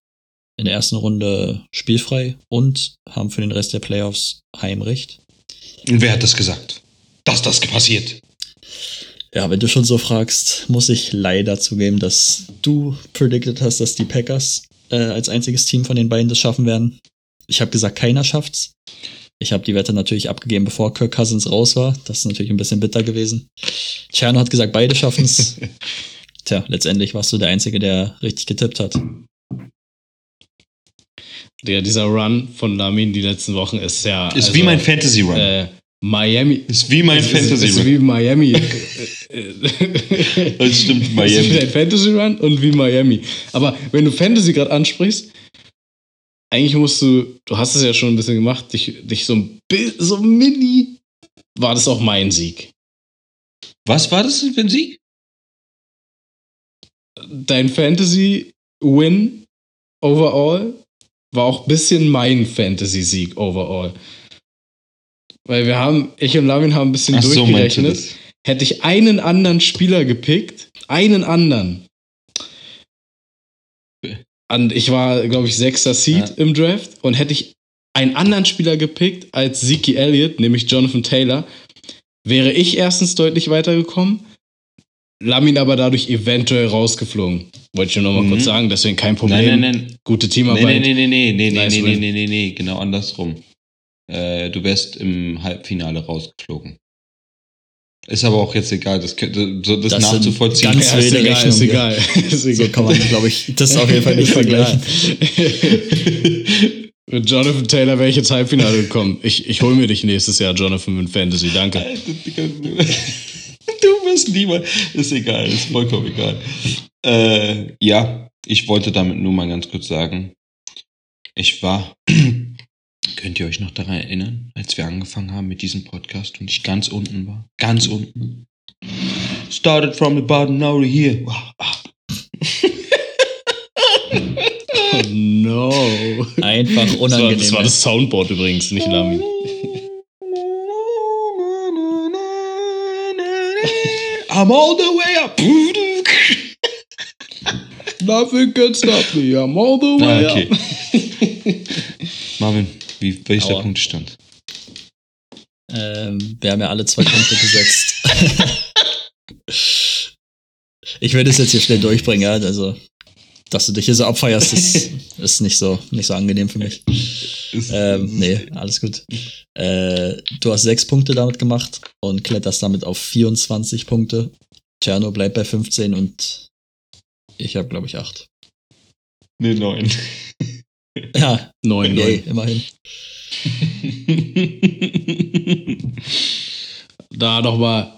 in der ersten Runde spielfrei und haben für den Rest der Playoffs Heimrecht. Und wer hat das gesagt? Dass das passiert. Ja, wenn du schon so fragst, muss ich leider zugeben, dass du predicted hast, dass die Packers äh, als einziges Team von den beiden das schaffen werden. Ich habe gesagt, keiner schafft's. Ich habe die Wette natürlich abgegeben, bevor Kirk Cousins raus war. Das ist natürlich ein bisschen bitter gewesen. Tscherno hat gesagt, beide schaffen's. [laughs] Tja, letztendlich warst du der Einzige, der richtig getippt hat. Der, dieser Run von Lamin die letzten Wochen ist ja. Ist also, wie mein Fantasy Run. Äh, Miami. ist wie mein ist, Fantasy ist, ist Run. wie Miami. [laughs] [laughs] Das stimmt, Ist wie Miami. dein Fantasy Run und wie Miami. Aber wenn du Fantasy gerade ansprichst, eigentlich musst du, du hast es ja schon ein bisschen gemacht, dich, dich so ein so mini, war das auch mein Sieg. Was war das für ein Sieg? Dein Fantasy Win overall war auch ein bisschen mein Fantasy-Sieg overall. Weil wir haben, ich und Lamin haben ein bisschen Ach so, durchgerechnet. das. Hätte ich einen anderen Spieler gepickt, einen anderen. Und ich war, glaube ich, sechster Seed Ja. im Draft und hätte ich einen anderen Spieler gepickt als Zeke Elliott, nämlich Jonathan Taylor, wäre ich erstens deutlich weitergekommen, Lamin aber dadurch eventuell rausgeflogen. Wollte ich nur noch mal Mhm. kurz sagen, deswegen kein Problem. Nein, nein, nein. Gute Teamarbeit. nee, nee, nee, nee, nee, Nice nee, win. nee, nee, nee, genau andersrum. Äh, du wärst im Halbfinale rausgeflogen. Ist aber auch jetzt egal, das, könnte- so das, Das nachzuvollziehen. ganz Ja, ist egal, ist egal. [laughs] Ist So egal. kann man, glaube ich, das auf jeden Fall nicht vergleichen. [laughs] Mit Jonathan Taylor wäre ich ins Halbfinale gekommen. Ich, ich hole mir dich nächstes Jahr, Jonathan, mit Fantasy. Danke. [laughs] Du bist niemand. Ist egal, ist vollkommen egal. Äh, ja, ich wollte damit nur mal ganz kurz sagen, ich war, könnt ihr euch noch daran erinnern, als wir angefangen haben mit diesem Podcast und ich ganz unten war? Ganz unten. Started from the bottom, now we're here. Wow. ah. [laughs] Oh no. Einfach Das war, unangenehm. das war das Soundboard übrigens, nicht Lami. I'm all the way up. Nothing can stop me, I'm all the Ah, way okay. up. [laughs] Marvin, wie, wie ist der. Punktestand? Ähm, wir haben ja alle zwei Punkte gesetzt. ich will das jetzt hier schnell durchbringen, ja. Also, dass du dich hier so abfeierst, ist, ist nicht so, nicht so angenehm für mich. Ähm, nee, alles gut. Äh, du hast sechs Punkte damit gemacht und kletterst damit auf 24 Punkte. Cerno bleibt bei 15 und ich habe, glaube ich, 8. Nee, neun. Ja, Neun, yay, neun. immerhin. [laughs] Da nochmal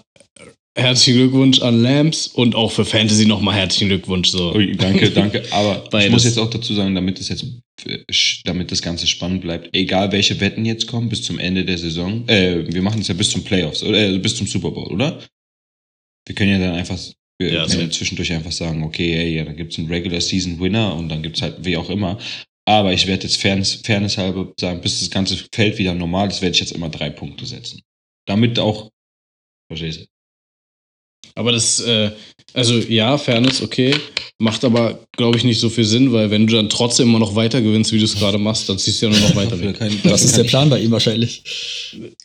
herzlichen Glückwunsch an Lamps und auch für Fantasy nochmal herzlichen Glückwunsch. So. Ui, danke, danke. [laughs] Aber ich muss jetzt auch dazu sagen, damit es jetzt, damit das Ganze spannend bleibt, egal welche Wetten jetzt kommen bis zum Ende der Saison, äh, wir machen es ja bis zum Playoffs, oder äh, bis zum Super Bowl, oder? Wir können ja dann einfach, wir Ja, können ja so. zwischendurch einfach sagen, okay, hey, ja, dann gibt es einen Regular Season Winner und dann gibt es halt wie auch immer. Aber ich werde jetzt Fairness, Fairness halber sagen, bis das ganze Feld wieder normal ist, werde ich jetzt immer drei Punkte setzen. Damit auch, verstehst du? Aber das, äh, also ja, Fairness, okay. Macht aber, glaube ich, nicht so viel Sinn, weil wenn du dann trotzdem immer noch weiter gewinnst, wie du es gerade machst, dann ziehst du ja nur noch weiter weg. kann- Das ist der Plan bei ihm wahrscheinlich.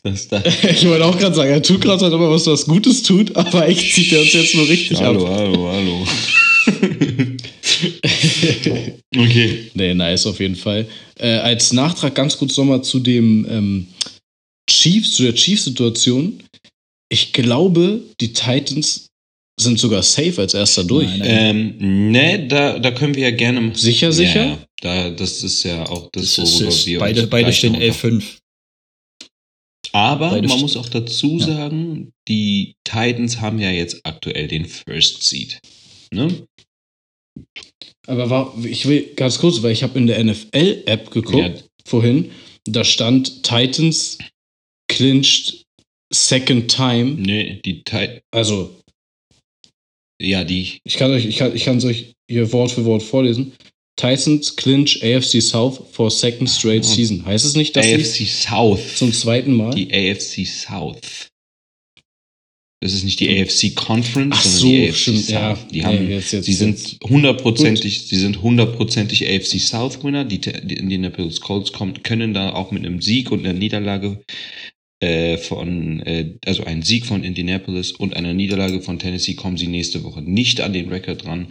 Das, da, [laughs] Ich wollte auch gerade sagen, er tut gerade halt immer was, was Gutes tut, aber eigentlich zieht er uns jetzt nur richtig hallo, ab. hallo, hallo. [laughs] [laughs] okay. Nee, nice auf jeden Fall. Äh, als Nachtrag ganz kurz nochmal zu dem ähm, Chiefs, zu der Chiefs-Situation. Ich glaube, die Titans sind sogar safe als erster durch. Nein, nein. Ähm, ne, da, da können wir ja gerne. Sicher, sicher? Ja, da, das ist ja auch das, Das ist, worüber ist, wir beide uns beide stehen noch 11-5. Aber beide man muss auch dazu Ja. sagen, die Titans haben ja jetzt aktuell den First Seed. Ne? Aber war, ich will ganz kurz, weil ich habe in der NFL-App geguckt Ja, vorhin, da stand Titans clinched second time. ne, die Ti- Also, ja, die, ich kann euch, ich kann, ich kann es euch hier Wort für Wort vorlesen. Titans clinch AFC South for second straight Oh. season. Heißt es nicht, dass AFC South. zum zweiten Mal? Die AFC South. Das ist nicht die AFC Conference, Ach sondern so, die AFC stimmt, South. ja. Die haben, jetzt- jetzt- sie sind hundertprozentig, sie sind hundertprozentig AFC South Winner. Die, die Indianapolis Colts kommen, können da auch mit einem Sieg und einer Niederlage äh, von, äh, also ein Sieg von Indianapolis und einer Niederlage von Tennessee kommen sie nächste Woche nicht an den Rekord dran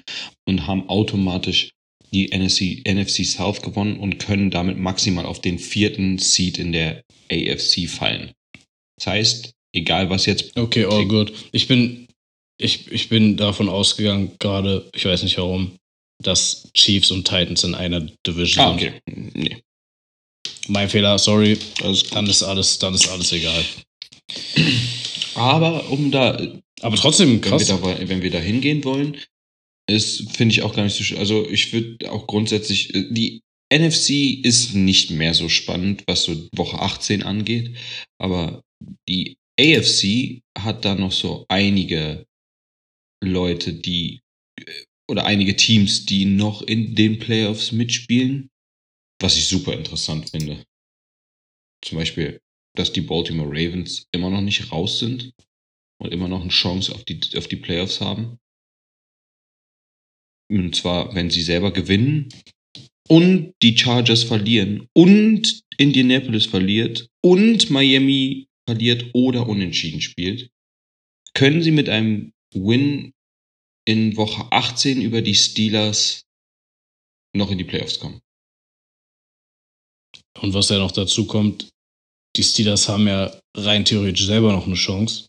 und haben automatisch die NFC, NFC South gewonnen und können damit maximal auf den vierten Seed in der AFC fallen. Das heißt, egal was jetzt Okay, all good. Ich bin, ich, ich bin davon ausgegangen, gerade, ich weiß nicht warum, dass Chiefs und Titans in einer Division Ah, sind. okay. Nee. Mein Fehler, sorry. Gut. Dann ist alles, dann ist alles egal. Aber um da, Aber trotzdem wenn wir krass. da, wenn wir da hingehen wollen, ist, finde ich auch gar nicht so schön. Also ich würde auch grundsätzlich, äh, die NFC ist nicht mehr so spannend, was so Woche 18 angeht, aber die AFC hat da noch so einige Leute, die äh, oder einige Teams, die noch in den Playoffs mitspielen, was ich super interessant finde. Zum Beispiel, dass die Baltimore Ravens immer noch nicht raus sind und immer noch eine Chance auf die, auf die Playoffs haben. Und zwar, wenn sie selber gewinnen und die Chargers verlieren und Indianapolis verliert und Miami verliert oder unentschieden spielt, können sie mit einem Win in Woche 18 über die Steelers noch in die Playoffs kommen. Und was ja noch dazu kommt, die Steelers haben ja rein theoretisch selber noch eine Chance.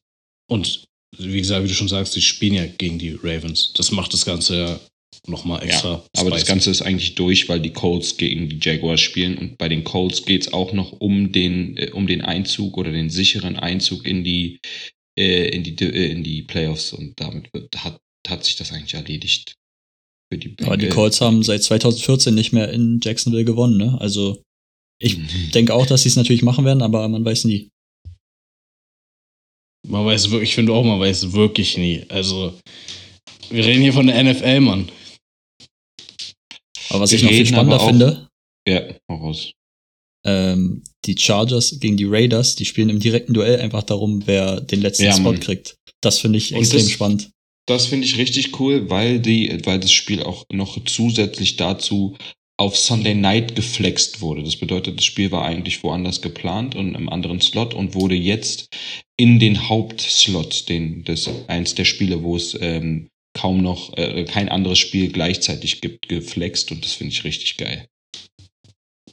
Und wie gesagt, wie du schon sagst, die spielen ja gegen die Ravens. Das macht das Ganze ja nochmal extra. Ja, aber das. Ganze ist eigentlich durch, weil die Colts gegen die Jaguars spielen und bei den Colts geht es auch noch um den, äh, um den Einzug oder den sicheren Einzug in die, äh, in die, äh, in die Playoffs und damit wird, hat, hat sich das eigentlich erledigt. Für die Aber die. Colts haben seit 2014 nicht mehr in Jacksonville gewonnen, ne? Also ich Mhm. denke auch, dass sie es natürlich machen werden, aber man weiß nie. Man weiß wirklich, ich finde auch, man weiß wirklich nie. Also, wir reden hier von der NFL, Mann. Aber was Wir ich noch viel spannender auch- finde, Ja, raus. ähm, die Chargers gegen die Raiders, die spielen im direkten Duell einfach darum, wer den letzten Ja, Spot Mann. kriegt. Das finde ich Und extrem das- spannend. Das finde ich richtig cool, weil die, weil das Spiel auch noch zusätzlich dazu auf Sunday Night geflext wurde. Das bedeutet, das Spiel war eigentlich woanders geplant und im anderen Slot und wurde jetzt in den Hauptslot, den das eins der Spiele, wo es ähm, kaum noch äh, kein anderes Spiel gleichzeitig gibt, geflext und das finde ich richtig geil.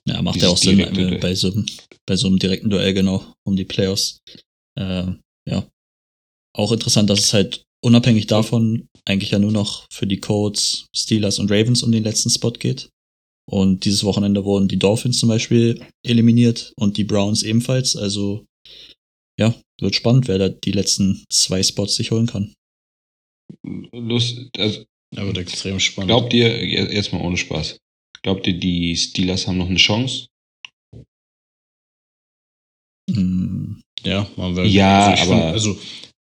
Ja, macht Dieses ja auch Sinn äh, bei, so, einem- bei so einem direkten Duell, genau, um die Playoffs. Äh, ja. Auch interessant, dass es halt unabhängig davon eigentlich ja nur noch für die Colts, Steelers und Ravens um den letzten Spot geht. Und dieses Wochenende wurden die Dolphins zum Beispiel eliminiert und die Browns ebenfalls. Also ja, wird spannend, wer da die letzten zwei Spots sich holen kann. Lust, also Da wird extrem spannend. glaubt ihr, e- erstmal ohne Spaß, glaubt ihr, die Steelers haben noch eine Chance? Hm, ja, man wird. Ja, ich aber- Find, also,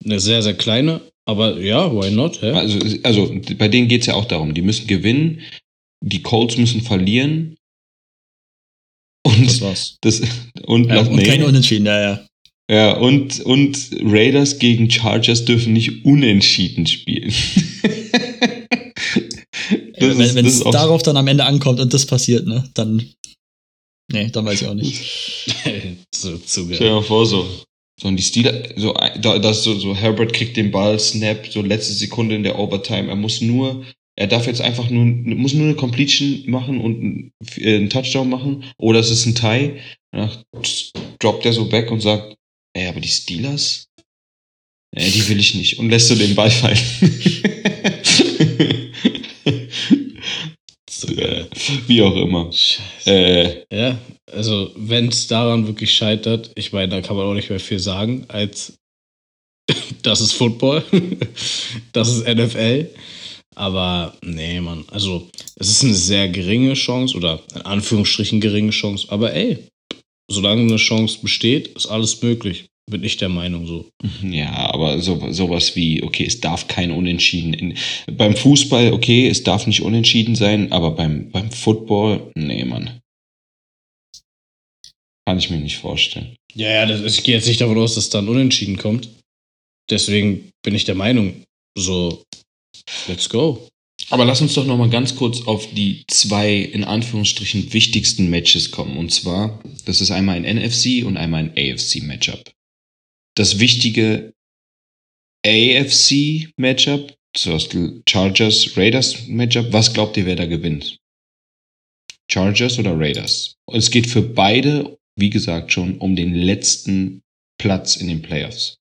eine sehr, sehr kleine, aber ja, why not? Hä? Also, also bei denen geht es ja auch darum, die müssen gewinnen, die Colts müssen verlieren. Und das war's. das und, Ja, und nee, kein Unentschieden, ja, ja. Ja, und, und Raiders gegen Chargers dürfen nicht unentschieden spielen. [laughs] Das Wenn es darauf dann am Ende ankommt und das passiert, ne, dann. Nee, dann weiß ich auch nicht. [laughs] so, zu Stell dir mal vor, so. So, und die Steelers, so, da, das so, so, Herbert kriegt den Ball, Snap, so letzte Sekunde in der Overtime. Er muss nur, er darf jetzt einfach nur, muss nur eine Completion machen und einen, äh, einen Touchdown machen. Oder es ist ein Tie. Danach droppt er so back und sagt, ey, aber die Steelers? Ey, die will ich nicht. Und lässt so den Ball fallen. [laughs] So geil. Wie auch immer. Scheiße. Äh, Ja, also wenn es daran wirklich scheitert, ich meine, da kann man auch nicht mehr viel sagen, als [laughs] das ist Football, [laughs] das ist NFL. Aber nee, Mann, also es ist eine sehr geringe Chance oder in Anführungsstrichen geringe Chance. Aber ey, solange eine Chance besteht, ist alles möglich. Bin ich der Meinung so. [laughs] Ja, aber so, sowas wie, okay, es darf kein Unentschieden. In, beim Fußball, okay, es darf nicht unentschieden sein, aber beim, beim Football, nee, Mann. Kann ich mir nicht vorstellen. Ja, ja, das, ich gehe jetzt nicht davon aus, dass dann unentschieden kommt. Deswegen bin ich der Meinung, so, let's go. Aber lass uns doch noch mal ganz kurz auf die zwei, in Anführungsstrichen, wichtigsten Matches kommen. Und zwar, das ist einmal ein NFC und einmal ein AFC-Matchup. Das wichtige AFC-Matchup, das Chargers-Raiders-Matchup, was glaubt ihr, wer da gewinnt? Chargers oder Raiders? Es geht für beide, wie gesagt, schon um den letzten Platz in den Playoffs.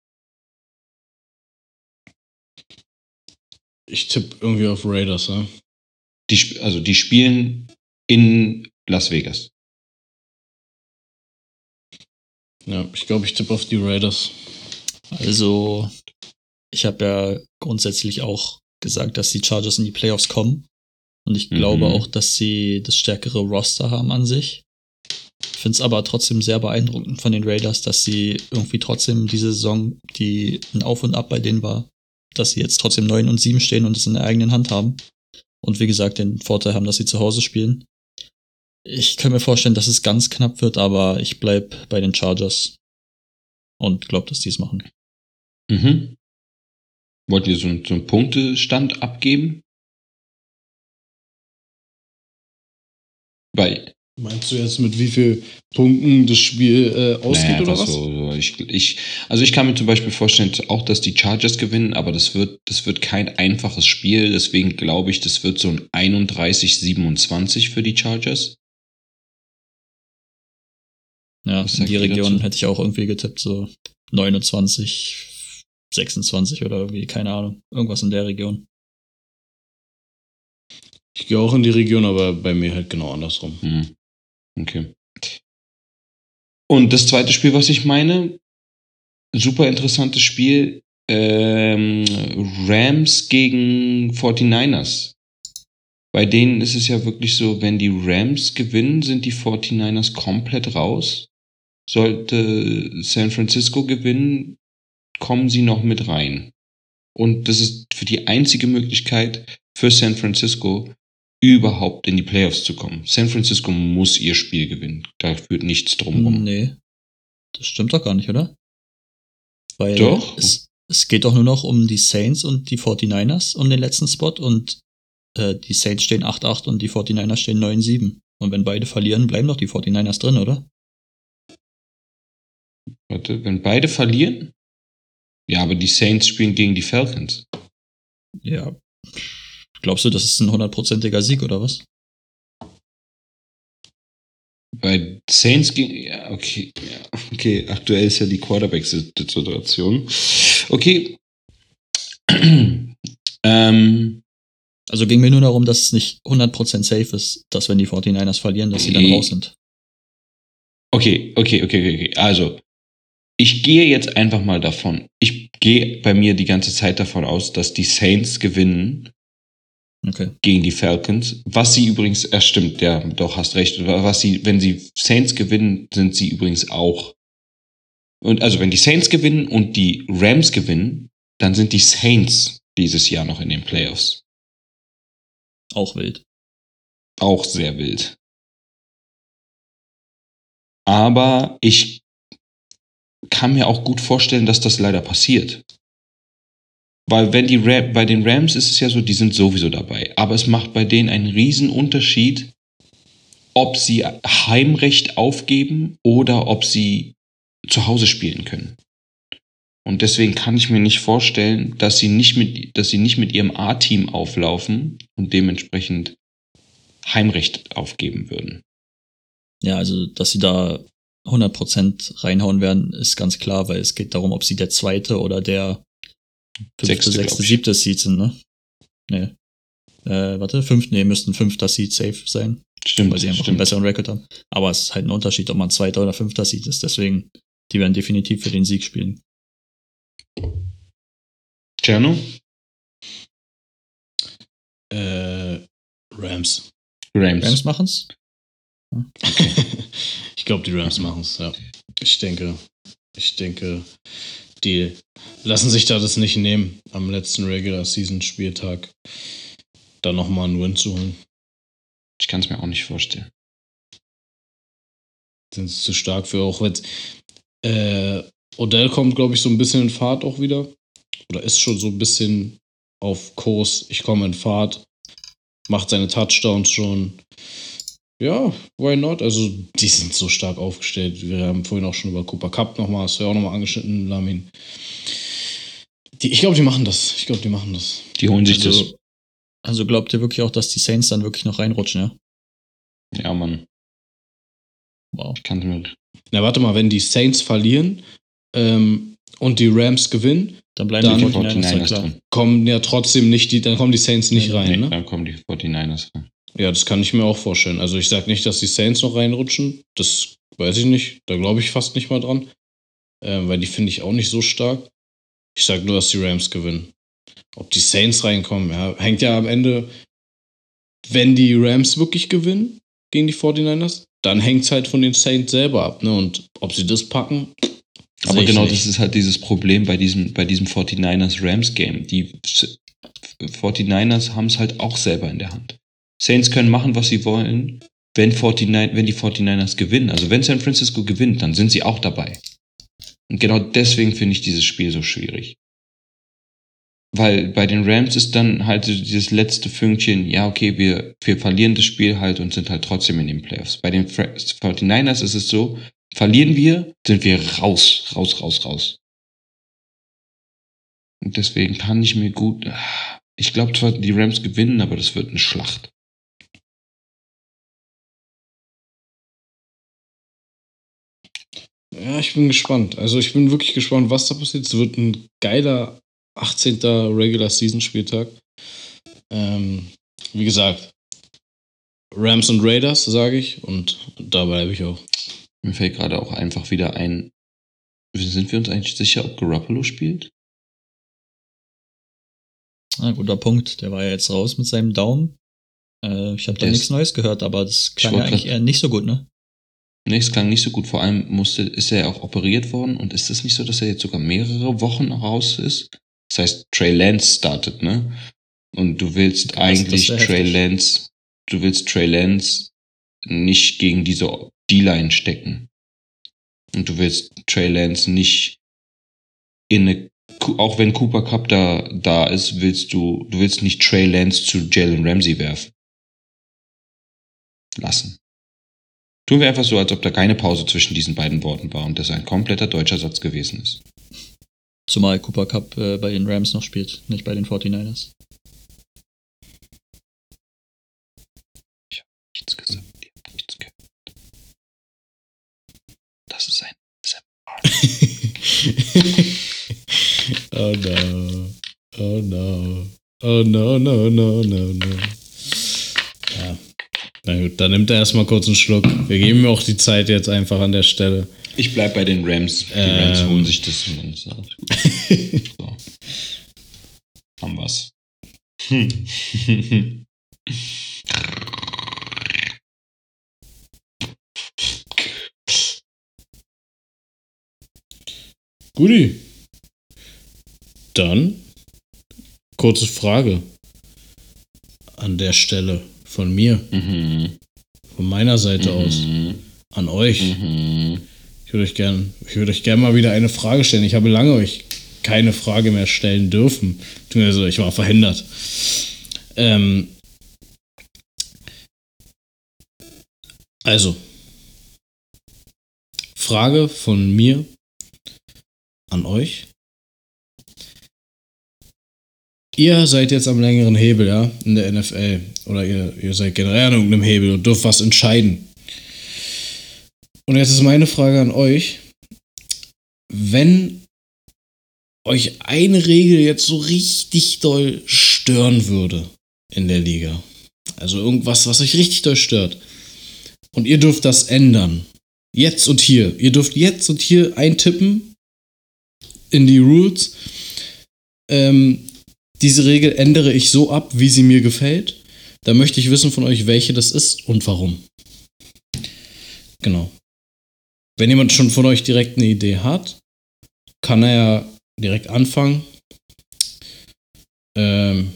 Ich tippe irgendwie auf Raiders, ne? Die, also die spielen in Las Vegas. Ja, ich glaube, ich tippe auf die Raiders. Also, ich habe ja grundsätzlich auch gesagt, dass die Chargers in die Playoffs kommen. Und ich Mhm. glaube auch, dass sie das stärkere Roster haben an sich. Ich finde es aber trotzdem sehr beeindruckend von den Raiders, dass sie irgendwie trotzdem diese Saison, die ein Auf und Ab bei denen war, dass sie jetzt trotzdem 9 und 7 stehen und es in der eigenen Hand haben. Und wie gesagt, den Vorteil haben, dass sie zu Hause spielen. Ich kann mir vorstellen, dass es ganz knapp wird, aber ich bleib bei den Chargers und glaube, dass die es machen. Mhm. Wollt ihr so, so einen Punktestand abgeben? Weil, Meinst du jetzt, mit wie viel Punkten das Spiel äh, ausgeht naja, oder was? So. Ich, ich, also ich kann mir zum Beispiel vorstellen, auch, dass die Chargers gewinnen, aber das wird, das wird kein einfaches Spiel. Deswegen glaube ich, das wird so ein 31-27 für die Chargers. Ja, in die Region dazu? hätte ich auch irgendwie getippt, so 29, 26 oder irgendwie, keine Ahnung. Irgendwas in der Region. Ich gehe auch in die Region, aber bei mir halt genau andersrum. Hm. Okay. Und das zweite Spiel, was ich meine, super interessantes Spiel, ähm, Rams gegen 49ers. Bei denen ist es ja wirklich so, wenn die Rams gewinnen, sind die 49ers komplett raus. Sollte San Francisco gewinnen, kommen sie noch mit rein. Und das ist für die einzige Möglichkeit für San Francisco, überhaupt in die Playoffs zu kommen. San Francisco muss ihr Spiel gewinnen. Da führt nichts drumherum. Nee. Das stimmt doch gar nicht, oder? Weil Doch. Es, es geht doch nur noch um die Saints und die 49ers um den letzten Spot und äh, die Saints stehen 8-8 und die 49ers stehen 9-7. Und wenn beide verlieren, bleiben doch die 49ers drin, oder? Warte, wenn beide verlieren? Ja, aber die Saints spielen gegen die Falcons. Ja. Glaubst du, das ist ein hundertprozentiger Sieg oder was? Bei Saints gegen. Ja, okay. Ja, okay, aktuell ist ja die Quarterback-Situation. Okay. [clears throat] ähm, Also ging mir nur darum, dass es nicht 100% safe ist, dass wenn die 49ers verlieren, dass sie dann raus sind. okay, okay, okay, okay, okay. Also, ich gehe jetzt einfach mal davon. Ich gehe bei mir die ganze Zeit davon aus, dass die Saints gewinnen Okay. gegen die Falcons. Was sie übrigens, er stimmt, ja, doch, hast recht. Was sie, wenn sie Saints gewinnen, sind sie übrigens auch. Und also, wenn die Saints gewinnen und die Rams gewinnen, dann sind die Saints dieses Jahr noch in den Playoffs. Auch wild. Auch sehr wild. Aber ich kann mir auch gut vorstellen, dass das leider passiert. Weil wenn die Ram, bei den Rams ist es ja so, die sind sowieso dabei. Aber es macht bei denen einen riesen Unterschied, ob sie Heimrecht aufgeben oder ob sie zu Hause spielen können. Und deswegen kann ich mir nicht vorstellen, dass sie nicht mit, dass sie nicht mit ihrem A-Team auflaufen und dementsprechend Heimrecht aufgeben würden. Ja, also, dass sie da 100% reinhauen werden, ist ganz klar, weil es geht darum, ob sie der zweite oder der Sechste, sechste, siebte Seed sind, ne? Nee. Äh, warte, fünf, nee, müssten fünfter Seed safe sein, Stimmt, weil sie einfach einen stimmt. besseren Record haben. Aber es ist halt ein Unterschied, ob man zweiter oder fünfter Seed ist, deswegen, die werden definitiv für den Sieg spielen. Cerno? Äh, Rams. Rams. Rams machen's? [laughs] ich glaube, die Rams machen es, ja. Ich denke, ich denke, die lassen sich da das nicht nehmen, am letzten Regular Season Spieltag da nochmal einen Win zu holen. Ich kann es mir auch nicht vorstellen. Sind sie zu stark für auch wenn äh, Odell kommt, glaube ich, so ein bisschen in Fahrt auch wieder. Oder ist schon so ein bisschen auf Kurs. Ich komme in Fahrt. Macht seine Touchdowns schon. Ja, why not? Also, die sind so stark aufgestellt. Wir haben vorhin auch schon über Cooper Cup nochmal, hast du ja auch nochmal angeschnitten, Lamin. Die, ich glaube, die machen das. Ich glaube, die machen das. Die holen sich Also, also glaubt ihr wirklich auch, dass die Saints dann wirklich noch reinrutschen, ja? das. Ja, Mann. Wow. Ich kann mir. Na, warte mal, wenn die Saints verlieren ähm, und die Rams gewinnen, Dann bleiben Dann die die 49ers, ja 49ers klar. drin. kommen ja trotzdem nicht die, dann kommen die Saints nicht Nee, rein, Nee, ne? Dann kommen die 49ers rein. Ja, das kann ich mir auch vorstellen. Also ich sage nicht, dass die Saints noch reinrutschen. Das weiß ich nicht. Da glaube ich fast nicht mal dran. Ähm, weil die finde ich auch nicht so stark. Ich sage nur, dass die Rams gewinnen. Ob die Saints reinkommen, ja, hängt ja am Ende, wenn die Rams wirklich gewinnen gegen die 49ers, dann hängt es halt von den Saints selber ab. Ne? Und ob sie das packen, Aber genau nicht. das ist halt dieses Problem bei diesem, bei diesem 49ers-Rams-Game. Die S- 49ers haben es halt auch selber in der Hand. Saints können machen, was sie wollen, wenn, 49, wenn die 49ers gewinnen. Also wenn San Francisco gewinnt, dann sind sie auch dabei. Und genau deswegen finde ich dieses Spiel so schwierig. Weil bei den Rams ist dann halt dieses letzte Fünkchen, ja, okay, wir, wir verlieren das Spiel halt und sind halt trotzdem in den Playoffs. Bei den Fra- 49ers ist es so, verlieren wir, sind wir raus, raus, raus, raus. Und deswegen kann ich mir gut. Ich glaube zwar, die Rams gewinnen, aber das wird eine Schlacht. Ja, ich bin gespannt. Also ich bin wirklich gespannt, was da passiert. Es wird ein geiler 18. Regular Season Spieltag. Ähm, wie gesagt, Rams und Raiders, sage ich. Und da bleibe ich auch. Mir fällt gerade auch einfach wieder ein. Sind wir uns eigentlich sicher, ob Garoppolo spielt? Ah, guter Punkt. Der war ja jetzt raus mit seinem Daumen. Äh, ich habe da nichts Neues gehört, aber das klang ja eigentlich grad- eher nicht so gut, ne? Nee, es klang nicht so gut. Vor allem musste, ist er ja auch operiert worden. Und ist es nicht so, dass er jetzt sogar mehrere Wochen raus ist? Das heißt, Trey Lance startet, ne? Und du willst das eigentlich Trey. Lance, du willst Trey Lance nicht gegen diese D-Line stecken. Und du willst Trey Lance nicht in eine, auch wenn Cooper Cup da, da ist, willst du, du willst nicht Trey Lance zu Jalen Ramsey werfen. Lassen. Tun wir einfach so, als ob da keine Pause zwischen diesen beiden Worten war und das ein kompletter deutscher Satz gewesen ist. Zumal Cooper Cup äh, bei den Rams noch spielt, nicht bei den 49ers. Nichts gesagt, ihr habt nichts gehört. Das ist ein [laughs] oh no. Oh no. Oh no, no, no, no, no. Na gut, dann nimmt er erstmal kurz einen Schluck. Wir geben ihm auch die Zeit jetzt einfach an der Stelle. Ich bleib bei den Rams. Die Ähm. Rams holen sich das gut. [laughs] so. Haben wir's. Hm. [laughs] Guti. Dann kurze Frage an der Stelle von mir, mhm. von meiner Seite aus, Mhm. an euch. Mhm. Ich würde euch gern, ich würde euch gern mal wieder eine Frage stellen. Ich habe lange euch keine Frage mehr stellen dürfen. Beziehungsweise ich war verhindert. Ähm, also, Frage von mir an euch. Ihr seid jetzt am längeren Hebel, ja, in der NFL. Oder ihr, ihr seid generell an irgendeinem Hebel und dürft was entscheiden. Und jetzt ist meine Frage an euch. Wenn euch eine Regel jetzt so richtig doll stören würde in der Liga, also irgendwas, was euch richtig doll stört, und ihr dürft das ändern, jetzt und hier, ihr dürft jetzt und hier eintippen in die Rules, ähm, diese Regel ändere ich so ab, wie sie mir gefällt. Da möchte ich wissen von euch, welche das ist und warum. Genau. Wenn jemand schon von euch direkt eine Idee hat, kann er ja direkt anfangen. Ähm,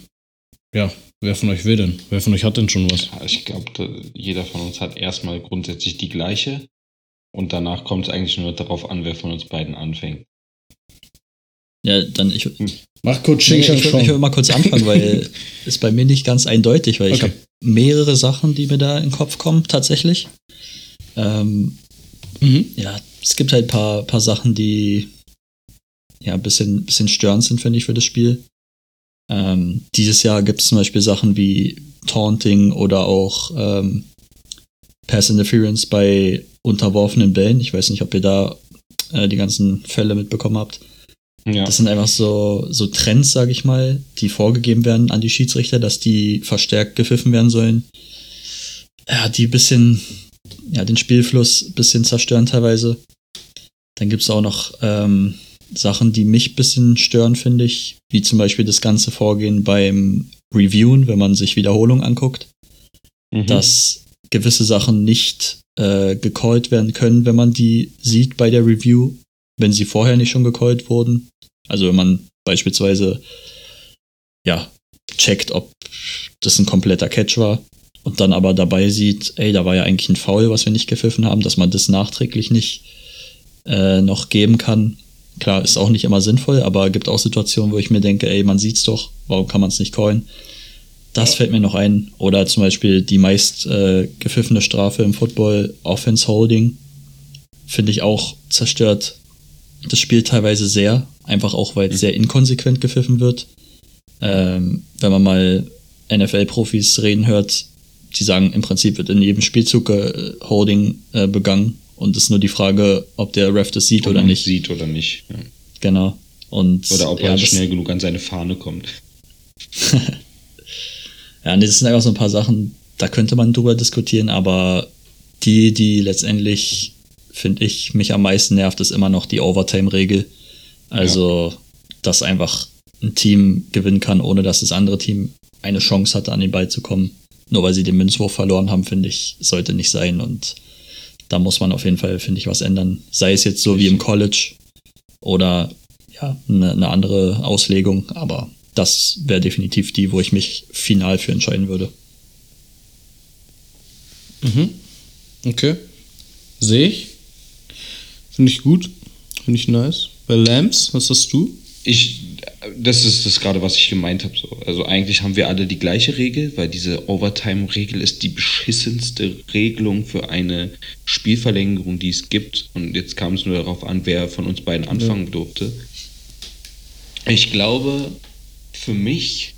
ja, wer von euch will denn? Wer von euch hat denn schon was? Ich glaube, jeder von uns hat erstmal grundsätzlich die gleiche. Und danach kommt es eigentlich nur darauf an, wer von uns beiden anfängt. Ja, dann ich, Mach kurz nee, Xing ich, ich will mal kurz anfangen, weil [laughs] ist bei mir nicht ganz eindeutig, weil ich Okay. habe mehrere Sachen, die mir da in den Kopf kommen, tatsächlich. Ähm, Mhm. ja, es gibt halt ein paar, paar Sachen, die ja ein bisschen, bisschen störend sind, finde ich, für das Spiel. Ähm, dieses Jahr gibt es zum Beispiel Sachen wie Taunting oder auch ähm, Pass Interference bei unterworfenen Bällen. Ich weiß nicht, ob ihr da äh, die ganzen Fälle mitbekommen habt. Ja. Das sind einfach so, so Trends, sage ich mal, die vorgegeben werden an die Schiedsrichter, dass die verstärkt gepfiffen werden sollen. Ja, die bisschen, ja, den Spielfluss ein bisschen zerstören teilweise. Dann gibt's auch noch ähm, Sachen, die mich ein bisschen stören, finde ich, wie zum Beispiel das ganze Vorgehen beim Reviewen, wenn man sich Wiederholungen anguckt, Mhm. dass gewisse Sachen nicht äh, gecallt werden können, wenn man die sieht bei der Review, wenn sie vorher nicht schon gecallt wurden. Also wenn man beispielsweise ja checkt, ob das ein kompletter Catch war und dann aber dabei sieht, ey, da war ja eigentlich ein Foul, was wir nicht gepfiffen haben, dass man das nachträglich nicht äh, noch geben kann. Klar, ist auch nicht immer sinnvoll, aber gibt auch Situationen, wo ich mir denke, ey, man sieht's doch, warum kann man es nicht callen? Das fällt mir noch ein. Oder zum Beispiel die meist äh, gepfiffene Strafe im Football, Offense Holding, finde ich auch zerstört das Spiel teilweise sehr. Einfach auch, weil es sehr inkonsequent gepfiffen wird. Ähm, wenn man mal NFL-Profis reden hört, die sagen, im Prinzip wird in jedem Spielzug äh, Holding äh, begangen. Und es ist nur die Frage, ob der Ref das sieht Ob oder nicht. Sieht oder nicht. Ja. Genau. Und Oder ob ja, er das- schnell genug an seine Fahne kommt. [laughs] Ja, nee, das sind einfach so ein paar Sachen, da könnte man drüber diskutieren, aber die, die letztendlich, finde ich, mich am meisten nervt, ist immer noch die Overtime-Regel. Also, ja. dass einfach ein Team gewinnen kann, ohne dass das andere Team eine Chance hatte, an den Ball zu kommen. Nur weil sie den Münzwurf verloren haben, finde ich, sollte nicht sein. Und da muss man auf jeden Fall, finde ich, was ändern. Sei es jetzt so wie im College oder ja, eine, eine andere Auslegung, aber das wäre definitiv die, wo ich mich final für entscheiden würde. Mhm. Okay. Sehe ich. Finde ich gut. Finde ich nice. Bei Lamps, was hast du? Ich, das ist das gerade, was ich gemeint habe. So. Also eigentlich haben wir alle die gleiche Regel, weil diese Overtime-Regel ist die beschissenste Regelung für eine Spielverlängerung, die es gibt. Und jetzt kam es nur darauf an, wer von uns beiden anfangen ja. durfte. Ich glaube, für mich,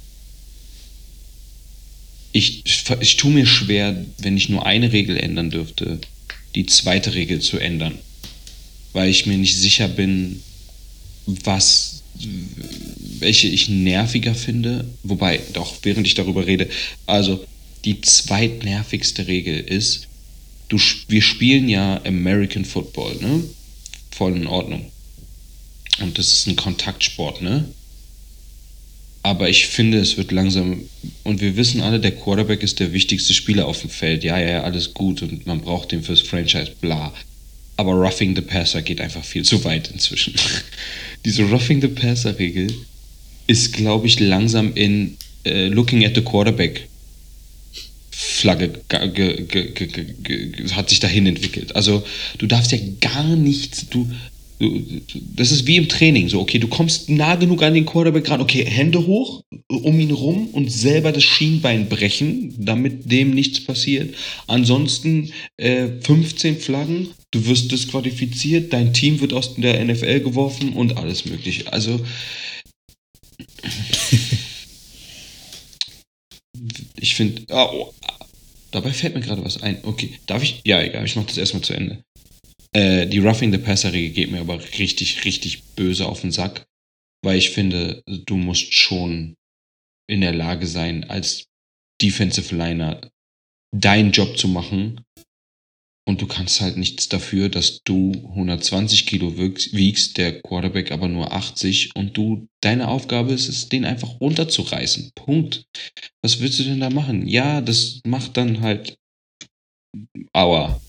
ich, ich tue mir schwer, wenn ich nur eine Regel ändern dürfte, die zweite Regel zu ändern. Weil ich mir nicht sicher bin, was, welche ich nerviger finde. Wobei, doch, während ich darüber rede, also die zweitnervigste Regel ist, du, wir spielen ja American Football, ne? Voll in Ordnung. Und das ist ein Kontaktsport, ne? Aber ich finde, es wird langsam. Und wir wissen alle, der Quarterback ist der wichtigste Spieler auf dem Feld. Ja, ja, ja, alles gut und man braucht den fürs Franchise, bla. Aber Roughing the Passer geht einfach viel zu weit inzwischen. [laughs] Diese Roughing the Passer-Regel ist, glaube ich, langsam in äh, Looking at the Quarterback Flagge hat sich dahin entwickelt. Also du darfst ja gar nichts, du, das ist wie im Training, so, okay, du kommst nah genug an den Quarterback ran, okay, Hände hoch, um ihn rum und selber das Schienbein brechen, damit dem nichts passiert. Ansonsten äh, 15 Flaggen, du wirst disqualifiziert, dein Team wird aus der NFL geworfen und alles mögliche. Also, [laughs] ich finde, ah, oh, dabei fällt mir gerade was ein. Okay, darf ich? Ja, egal, ich mache das erstmal zu Ende. Äh, die Roughing the Passer-Regel geht mir aber richtig, richtig böse auf den Sack, weil ich finde, du musst schon in der Lage sein, als Defensive Liner deinen Job zu machen. Und du kannst halt nichts dafür, dass du 120 Kilo wiegst, der Quarterback aber nur 80 und du, deine Aufgabe ist es, den einfach runterzureißen. Punkt. Was willst du denn da machen? Ja, das macht dann halt Aua.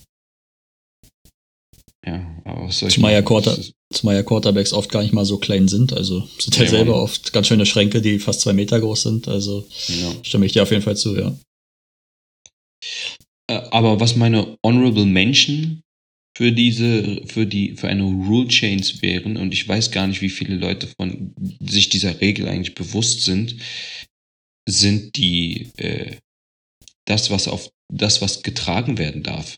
Ja, aber was soll ich Zumal ja, Quarter, zumal ja Quarterbacks oft gar nicht mal so klein sind. Also sind ja, ja selber Mann. oft ganz schöne Schränke, die fast zwei Meter groß sind. Also ja. stimme ich dir auf jeden Fall zu, ja. Äh, aber was meine Honorable Mention für diese, für die, für eine Rule Change wären, und ich weiß gar nicht, wie viele Leute von sich dieser Regel eigentlich bewusst sind, sind die, äh, das, was auf, das, was getragen werden darf.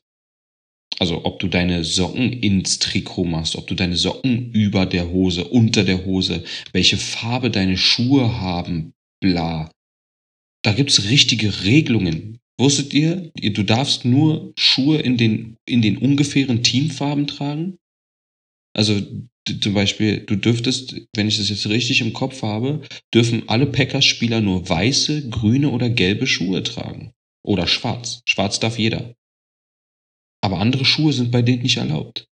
Also ob du deine Socken ins Trikot machst, ob du deine Socken über der Hose, unter der Hose, welche Farbe deine Schuhe haben, bla. Da gibt's richtige Regelungen. Wusstet ihr, du darfst nur Schuhe in den, in den ungefähren Teamfarben tragen? Also zum Beispiel, du dürftest, wenn ich das jetzt richtig im Kopf habe, dürfen alle Packers-Spieler nur weiße, grüne oder gelbe Schuhe tragen. Oder schwarz. Schwarz darf jeder. Aber andere Schuhe sind bei denen nicht erlaubt.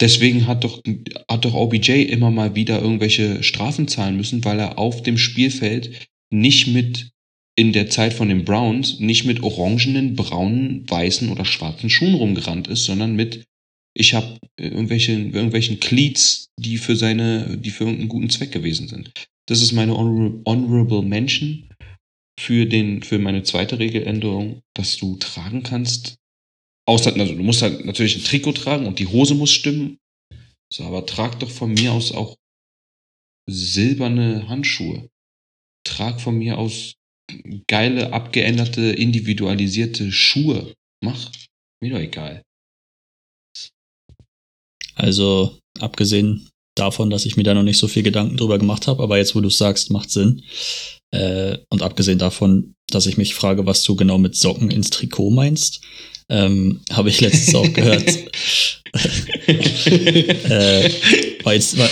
Deswegen hat doch, hat doch OBJ immer mal wieder irgendwelche Strafen zahlen müssen, weil er auf dem Spielfeld nicht mit in der Zeit von den Browns nicht mit orangenen, braunen, weißen oder schwarzen Schuhen rumgerannt ist, sondern mit ich habe irgendwelche, irgendwelchen Cleats, die für seine, die für irgendeinen guten Zweck gewesen sind. Das ist meine honorable Mention für den, für meine zweite Regeländerung, dass du tragen kannst, Außer, also du musst halt natürlich ein Trikot tragen und die Hose muss stimmen. So, aber trag doch von mir aus auch silberne Handschuhe. Trag von mir aus geile, abgeänderte, individualisierte Schuhe. Mach. Mir doch egal. Also, abgesehen davon, dass ich mir da noch nicht so viel Gedanken drüber gemacht habe, aber jetzt, wo du es sagst, macht Sinn. Äh, und abgesehen davon, dass ich mich frage, was du genau mit Socken ins Trikot meinst, ähm, Habe ich letztens auch gehört. [laughs] äh, war jetzt, war,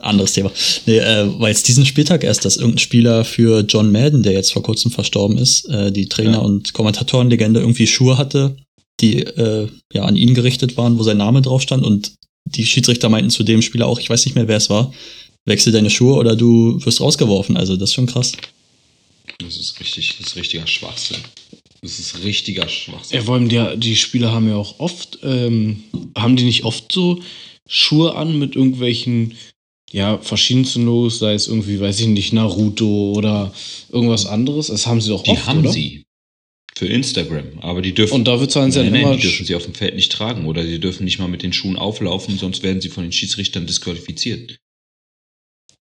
anderes Thema. Nee, äh, weil jetzt diesen Spieltag erst, dass irgendein Spieler für John Madden, der jetzt vor kurzem verstorben ist, äh, die Trainer- Ja. und Kommentatorenlegende irgendwie Schuhe hatte, die äh, ja an ihn gerichtet waren, wo sein Name drauf stand und die Schiedsrichter meinten zu dem Spieler auch, ich weiß nicht mehr, wer es war, wechsel deine Schuhe oder du wirst rausgeworfen. Also das ist schon krass. Das ist richtig, das ist richtiger Schwachsinn. Das ist richtiger Schwachsinn. Ja, vor allem die, die Spieler haben ja auch oft, ähm, haben die nicht oft so Schuhe an mit irgendwelchen, ja, verschiedensten Logos, sei es irgendwie, weiß ich nicht, Naruto oder irgendwas anderes. Das haben sie doch Die oft, haben oder? sie. Für Instagram. Aber die dürfen. Und dafür zahlen sie nein, dann nein, immer. die dürfen sie auf dem Feld nicht tragen oder sie dürfen nicht mal mit den Schuhen auflaufen, sonst werden sie von den Schiedsrichtern disqualifiziert.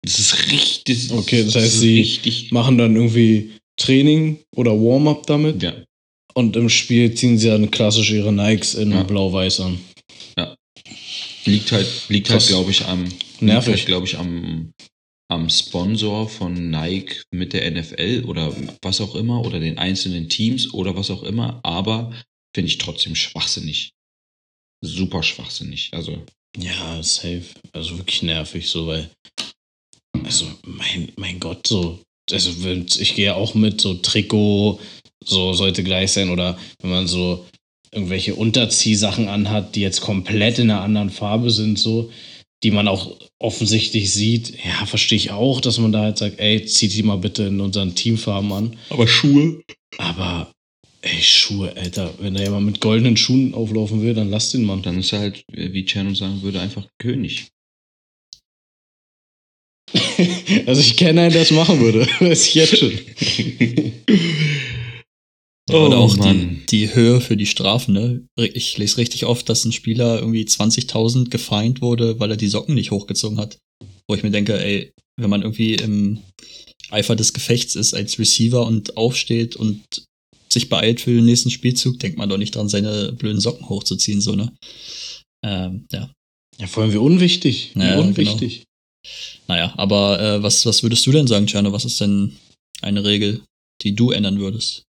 Das ist richtig. Okay, das heißt, sie richtig. machen dann irgendwie Training oder Warm-up damit Ja, und im Spiel ziehen sie dann klassisch ihre Nikes in Ja. blau-weiß an. liegt halt, liegt halt, glaube ich, am, Nervig. liegt halt, glaube ich, am, am Sponsor von Nike mit der NFL oder was auch immer oder den einzelnen Teams oder was auch immer. Aber finde ich trotzdem schwachsinnig. Super schwachsinnig. Also Ja, safe. Also wirklich nervig, so, weil. Also, mein, mein Gott, so. Also, ich gehe ja auch mit, so Trikot, so sollte gleich sein. Oder wenn man so irgendwelche Unterziehsachen anhat, die jetzt komplett in einer anderen Farbe sind, so, die man auch offensichtlich sieht, ja, verstehe ich auch, dass man da halt sagt, ey, zieht die mal bitte in unseren Teamfarben an. Aber Schuhe? Aber, ey, Schuhe, Alter, wenn da jemand mit goldenen Schuhen auflaufen will, dann lass den Mann. Dann ist er halt, wie Cherno sagen würde, einfach König. [laughs] Also ich kenne einen, der es machen würde. [laughs] Weiß ich jetzt schon. Ja, oder Oh, auch die, die Höhe für die Strafen, ne? Ich lese richtig oft, dass ein Spieler irgendwie 20.000 gefeind wurde, weil er die Socken nicht hochgezogen hat. Wo ich mir denke, ey, wenn man irgendwie im Eifer des Gefechts ist als Receiver und aufsteht und sich beeilt für den nächsten Spielzug, denkt man doch nicht dran, seine blöden Socken hochzuziehen, so, ne? Ähm, ja. Ja, vor allem wie unwichtig. Wie Ja, unwichtig. Naja, aber äh, was, was würdest du denn sagen, Tjano? Was ist denn eine Regel, die du ändern würdest?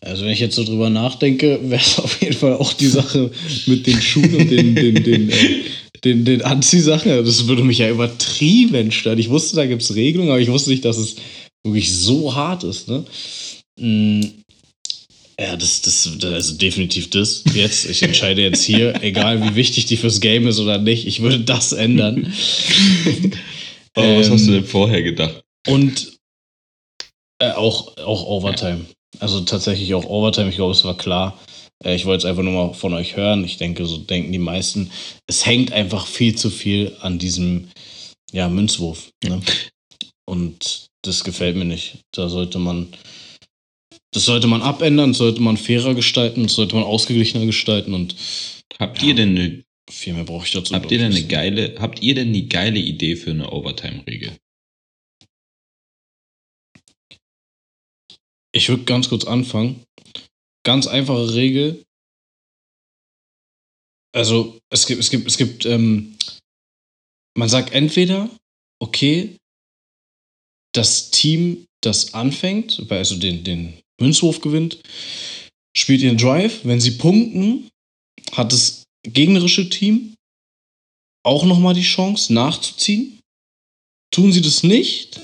Also wenn ich jetzt so drüber nachdenke, wäre es [laughs] auf jeden Fall auch die Sache mit den Schuhen und den, den, den, äh, den, den Anziehsachen. Also Das würde mich ja übertrieben stören. Ich wusste, da gibt es Regelungen, aber ich wusste nicht, dass es wirklich so hart ist. Ne? Ja, das, das, also definitiv das. Jetzt, ich entscheide jetzt hier, [laughs] egal wie wichtig die fürs Game ist oder nicht, ich würde das ändern. [laughs] Oh, was Ähm, hast du denn vorher gedacht? Und äh, auch, auch Overtime. Also tatsächlich auch Overtime, ich glaube, es war klar. Äh, ich wollte es einfach nur mal von euch hören. Ich denke, so denken die meisten. Es hängt einfach viel zu viel an diesem ja, Münzwurf. Ne? [laughs] Und das gefällt mir nicht. Da sollte man. Das sollte man abändern, das sollte man fairer gestalten, das sollte man ausgeglichener gestalten und Habt ja. ihr denn eine, viel mehr brauche ich dazu. habt ihr denn eine geile, habt ihr denn eine geile Idee für eine Overtime-Regel? Ich würde ganz kurz anfangen. Ganz einfache Regel. Also es gibt, es gibt, es gibt, ähm, man sagt entweder, okay, das Team, das anfängt, also den, den Münzwurf gewinnt, spielt ihren Drive. Wenn sie punkten, hat das gegnerische Team auch nochmal die Chance nachzuziehen. Tun sie das nicht,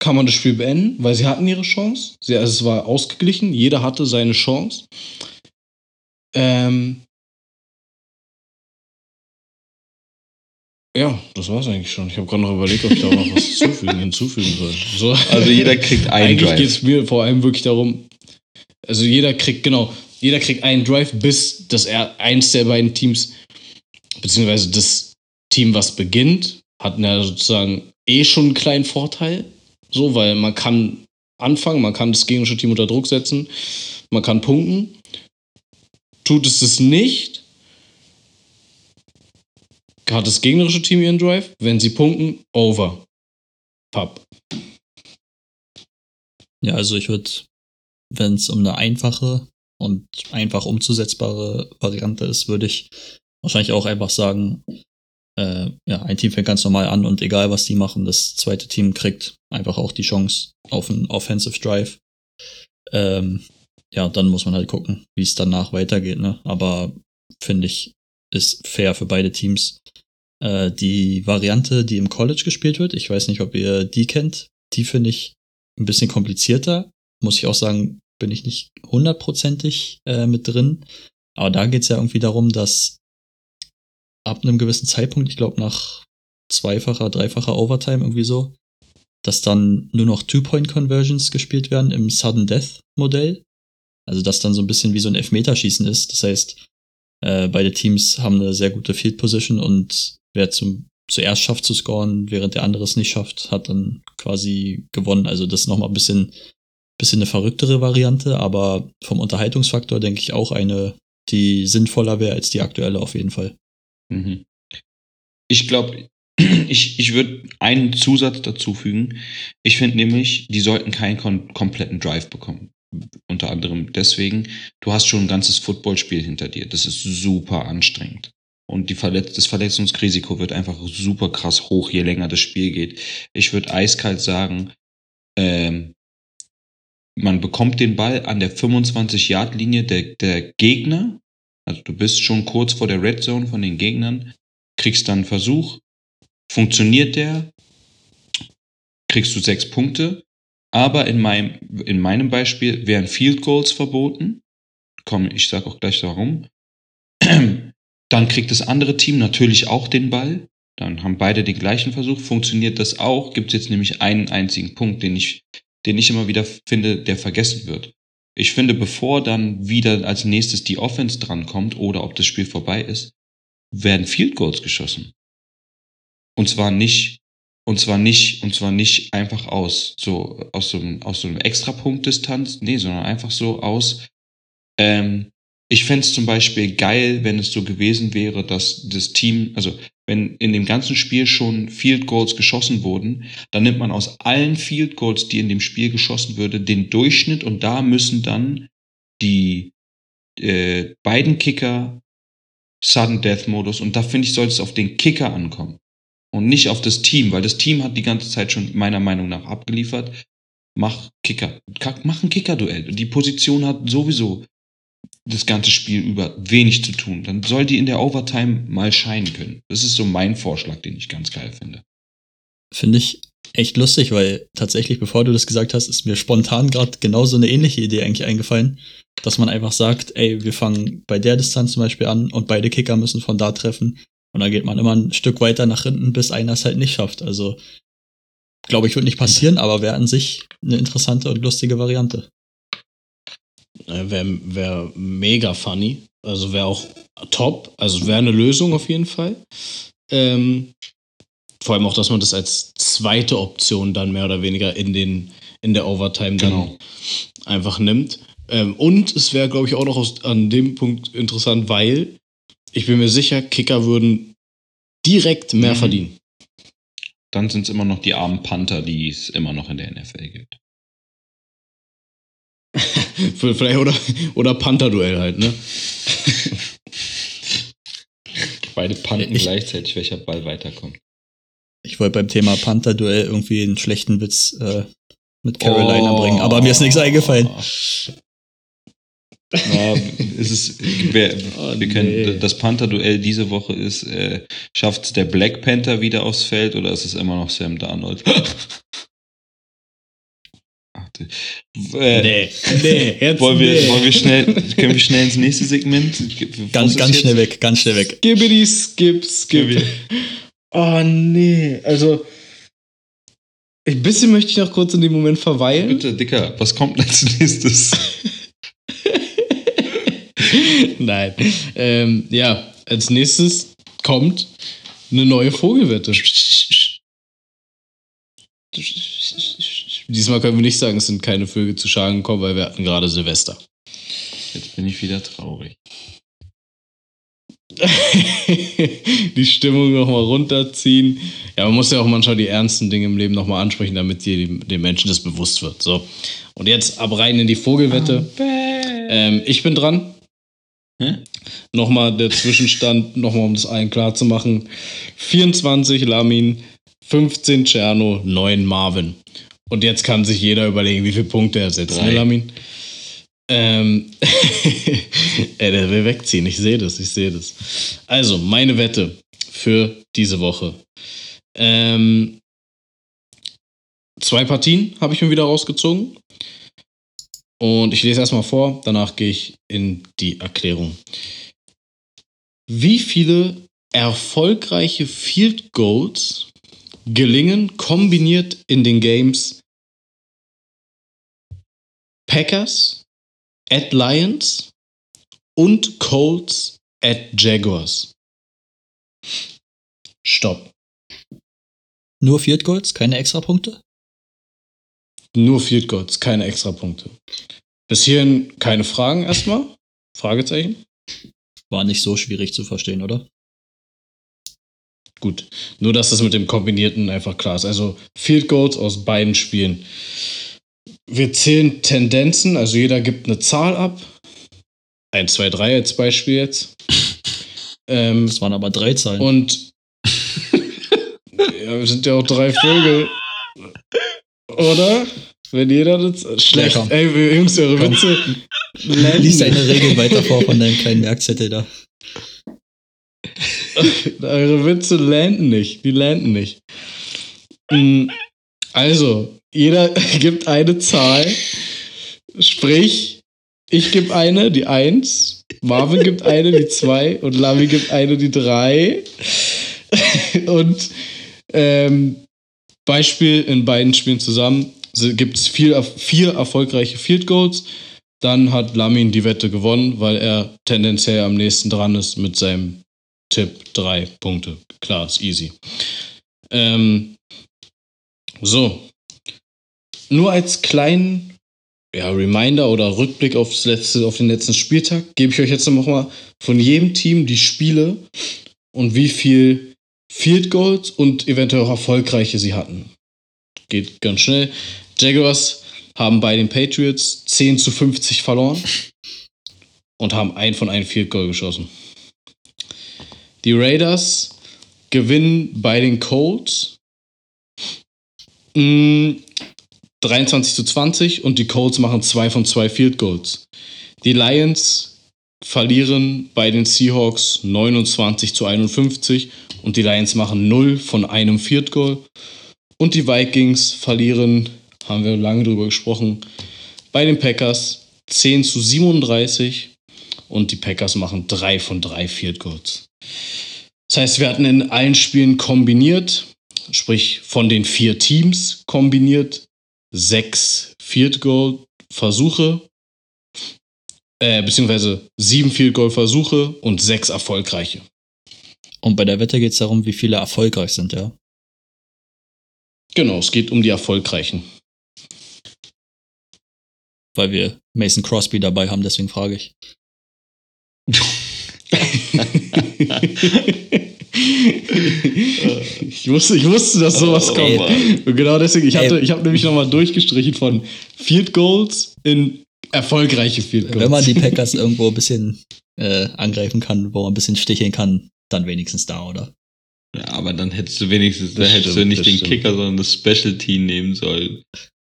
kann man das Spiel beenden, weil sie hatten ihre Chance. Sie, also es war ausgeglichen, jeder hatte seine Chance. Ähm ja, das war's eigentlich schon. Ich habe gerade noch überlegt, ob ich da noch was [laughs] hinzufügen, hinzufügen soll. So. Also jeder kriegt einen Eigentlich Drive. geht es mir vor allem wirklich darum, also jeder kriegt, genau, jeder kriegt einen Drive, bis das er eins der beiden Teams, beziehungsweise das Team, was beginnt, hat ja sozusagen eh schon einen kleinen Vorteil. So, weil man kann anfangen, man kann das gegnerische Team unter Druck setzen, man kann punkten. Tut es das nicht, hat das gegnerische Team ihren Drive. Wenn sie punkten, over. Papp. Ja, also ich würde, wenn es um eine einfache und einfach umzusetzbare Variante ist, würde ich wahrscheinlich auch einfach sagen, äh, ja, ein Team fängt ganz normal an und egal was die machen, das zweite Team kriegt einfach auch die Chance auf einen Offensive Drive. Ähm, ja, dann muss man halt gucken, wie es danach weitergeht, ne? Aber finde ich ist fair für beide Teams. Äh, die Variante, die im College gespielt wird, ich weiß nicht, ob ihr die kennt, die finde ich ein bisschen komplizierter. Muss ich auch sagen, bin ich nicht hundertprozentig äh, mit drin. Aber da geht es ja irgendwie darum, dass ab einem gewissen Zeitpunkt, ich glaube nach zweifacher, dreifacher Overtime irgendwie so, dass dann nur noch Two-Point-Conversions gespielt werden im Sudden Death-Modell. Also dass dann so ein bisschen wie so ein Elfmeterschießen ist. Das heißt, äh, beide Teams haben eine sehr gute Field Position und wer zum, zuerst schafft zu scoren, während der andere es nicht schafft, hat dann quasi gewonnen. Also das ist nochmal ein bisschen, bisschen eine verrücktere Variante, aber vom Unterhaltungsfaktor denke ich auch eine, die sinnvoller wäre als die aktuelle auf jeden Fall. Mhm. Ich glaube, [clears throat] ich, ich würde einen Zusatz dazu fügen. Ich finde nämlich, die sollten keinen kom kompletten Drive bekommen. Unter anderem deswegen, du hast schon ein ganzes Footballspiel hinter dir. Das ist super anstrengend. Und die Verletz das Verletzungsrisiko wird einfach super krass hoch, je länger das Spiel geht. Ich würde eiskalt sagen, ähm, man bekommt den Ball an der 25-Yard-Linie der, der Gegner. Also du bist schon kurz vor der Red Zone von den Gegnern, kriegst dann einen Versuch, funktioniert der, kriegst du sechs Punkte. Aber in meinem, in meinem Beispiel wären Field Goals verboten. Komm, ich sag auch gleich warum. [clears throat] Dann kriegt das andere Team natürlich auch den Ball. Dann haben beide den gleichen Versuch. Funktioniert das auch? Gibt es jetzt nämlich einen einzigen Punkt, den ich, den ich immer wieder finde, der vergessen wird. Ich finde, bevor dann wieder als nächstes die Offense drankommt oder ob das Spiel vorbei ist, werden Field Goals geschossen. Und zwar nicht, und zwar nicht, und zwar nicht einfach aus so aus so, einem, aus so einem Extrapunktdistanz, nee, sondern einfach so aus. Ähm, ich fände es zum Beispiel geil, wenn es so gewesen wäre, dass das Team, also wenn in dem ganzen Spiel schon Field Goals geschossen wurden, dann nimmt man aus allen Field Goals, die in dem Spiel geschossen würde, den Durchschnitt und da müssen dann die äh, beiden Kicker Sudden Death Modus und da finde ich, sollte es auf den Kicker ankommen und nicht auf das Team, weil das Team hat die ganze Zeit schon meiner Meinung nach abgeliefert. Mach Kicker, mach ein Kicker-Duell. Die Position hat sowieso das ganze Spiel über wenig zu tun. Dann soll die in der Overtime mal scheinen können. Das ist so mein Vorschlag, den ich ganz geil finde. Finde ich echt lustig, weil tatsächlich, bevor du das gesagt hast, ist mir spontan gerade genauso eine ähnliche Idee eigentlich eingefallen, dass man einfach sagt, ey, wir fangen bei der Distanz zum Beispiel an und beide Kicker müssen von da treffen und dann geht man immer ein Stück weiter nach hinten, bis einer es halt nicht schafft. Also, glaube ich, wird nicht passieren, aber wäre an sich eine interessante und lustige Variante. Wäre wär mega funny. Also wäre auch top. Also wäre eine Lösung auf jeden Fall. Ähm, vor allem auch, dass man das als zweite Option dann mehr oder weniger in, den, in der Overtime genau. dann einfach nimmt. Ähm, und es wäre, glaube ich, auch noch aus, an dem Punkt interessant, weil ich bin mir sicher, Kicker würden direkt mehr mhm. verdienen. Dann sind es immer noch die armen Panther, die es immer noch in der NFL gibt. [laughs] Vielleicht oder, oder Panther-Duell halt, ne? [laughs] Beide panten ich, gleichzeitig, welcher Ball weiterkommt. Ich wollte beim Thema Panther-Duell irgendwie einen schlechten Witz äh, mit Carolina oh. bringen, aber mir ist nichts eingefallen. [laughs] Ja, ist es, wir, oh, wir können, nee. das Panther-Duell diese Woche ist, äh, schafft es der Black Panther wieder aufs Feld oder ist es immer noch Sam Darnold? [laughs] Ach, äh, nee, nee, jetzt wollen, wir, nee. wollen wir schnell, können wir schnell ins nächste Segment? Ganz, ganz schnell weg, ganz schnell weg. Skibbity, skip, skip. Oh nee, also ein bisschen möchte ich noch kurz in dem Moment verweilen. Bitte, Dicker, was kommt als nächstes? [laughs] [laughs] Nein. Ähm, ja, als nächstes kommt eine neue Vogelwette. Diesmal können wir nicht sagen, es sind keine Vögel zu Schaden gekommen, weil wir hatten gerade Silvester. Jetzt bin ich wieder traurig. [laughs] die Stimmung nochmal runterziehen. Ja, man muss ja auch manchmal die ernsten Dinge im Leben nochmal ansprechen, damit dir den Menschen das bewusst wird. So. Und jetzt ab rein in die Vogelwette. Ähm, ich bin dran. Hm? Nochmal der Zwischenstand, [laughs] nochmal um das allen klar zu machen. 24 Lamin, 15 Cerno, 9 Marvin. Und jetzt kann sich jeder überlegen, wie viele Punkte er setzt, ne, Lamin? Ähm, [laughs] Ey, der will wegziehen. Ich sehe das, ich sehe das. Also, meine Wette für diese Woche. Ähm, zwei Partien habe ich mir wieder rausgezogen. Und ich lese erstmal vor, danach gehe ich in die Erklärung. Wie viele erfolgreiche Field Goals gelingen kombiniert in den Games Packers at Lions und Colts at Jaguars? Stopp. Nur Field Goals, keine Extrapunkte? Nur Field Goals, keine Extrapunkte. Bis hierhin keine Fragen erstmal? Fragezeichen? War nicht so schwierig zu verstehen, oder? Gut. Nur, dass das mit dem Kombinierten einfach klar ist. Also Field Goals aus beiden Spielen. Wir zählen Tendenzen, also jeder gibt eine Zahl ab. 1, 2, 3 als Beispiel jetzt. [laughs] Ähm, Das waren aber drei Zahlen. und [laughs] ja, wir sind ja auch drei Vögel. Oder? Wenn jeder das. Schlecht. komm. Ey, Jungs, eure Komm. Witze. [laughs] Lies deine. Regeln weiter vor von deinem kleinen Merkzettel da. [laughs] Eure Witze landen nicht. Die landen nicht. Mm, Also, jeder [laughs] gibt eine Zahl. Sprich, ich gebe eine, die 1. Marvin gibt eine, die 2. Und Lavi gibt eine, die 3. Und ähm, Beispiel in beiden Spielen zusammen gibt es vier, erfolgreiche Field Goals. Dann hat Lamin die Wette gewonnen, weil er tendenziell am nächsten dran ist mit seinem Tipp. Drei Punkte. Klar, ist easy. Ähm, so. Nur als kleinen ja, Reminder oder Rückblick aufs letzte, auf den letzten Spieltag gebe ich euch jetzt noch mal von jedem Team die Spiele und wie viel Field Goals und eventuell auch erfolgreiche sie hatten. Geht ganz schnell. Jaguars haben bei den Patriots 10 zu 50 verloren und haben ein von einem Field Goal geschossen. Die Raiders gewinnen bei den Colts mh, 23 zu 20 und die Colts machen zwei von zwei Field Goals. Die Lions verlieren bei den Seahawks 29 zu 51 und die Lions machen 0 von einem Field Goal. Und die Vikings verlieren, haben wir lange drüber gesprochen, bei den Packers 10 zu 37 und die Packers machen 3 von 3 Field Goals. Das heißt, wir hatten in allen Spielen kombiniert, sprich von den vier Teams kombiniert, sechs Field Goal Versuche, äh, beziehungsweise sieben Field Goal Versuche und sechs erfolgreiche. Und bei der Wette geht es darum, wie viele erfolgreich sind, ja. Genau, es geht um die erfolgreichen. Weil wir Mason Crosby dabei haben, deswegen frage ich. [laughs] ich, wusste, ich wusste, dass sowas Oh, kommt. Und genau deswegen, ich, hatte, ich habe nämlich nochmal durchgestrichen von Field Goals in erfolgreiche Field Goals. Wenn man die Packers irgendwo ein bisschen äh, angreifen kann, wo man ein bisschen sticheln kann, dann wenigstens da, oder? Ja, aber dann hättest du wenigstens, Das da hättest stimmt, du nicht den stimmt. Kicker, sondern das Special Team nehmen sollen.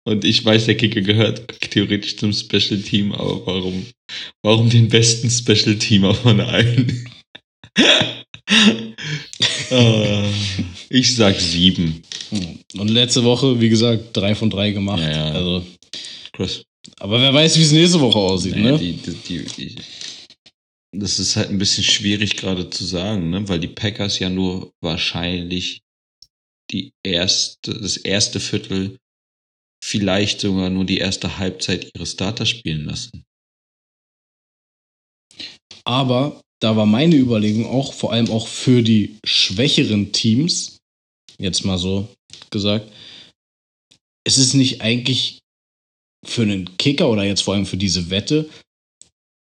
Und ich weiß, der Kicker gehört theoretisch zum Special Team, aber warum, warum den besten Special Teamer von allen? Äh, [laughs] ich sag sieben. Und letzte Woche, wie gesagt, drei von drei gemacht. Ja, ja. Also, Chris, aber wer weiß, wie es nächste Woche aussieht, naja, ne? die, die, die, die, das ist halt ein bisschen schwierig gerade zu sagen, ne? weil die Packers ja nur wahrscheinlich die erste, das erste Viertel, vielleicht sogar nur die erste Halbzeit ihre Starter spielen lassen. Aber da war meine Überlegung auch, vor allem auch für die schwächeren Teams, jetzt mal so gesagt, ist es nicht eigentlich für einen Kicker oder jetzt vor allem für diese Wette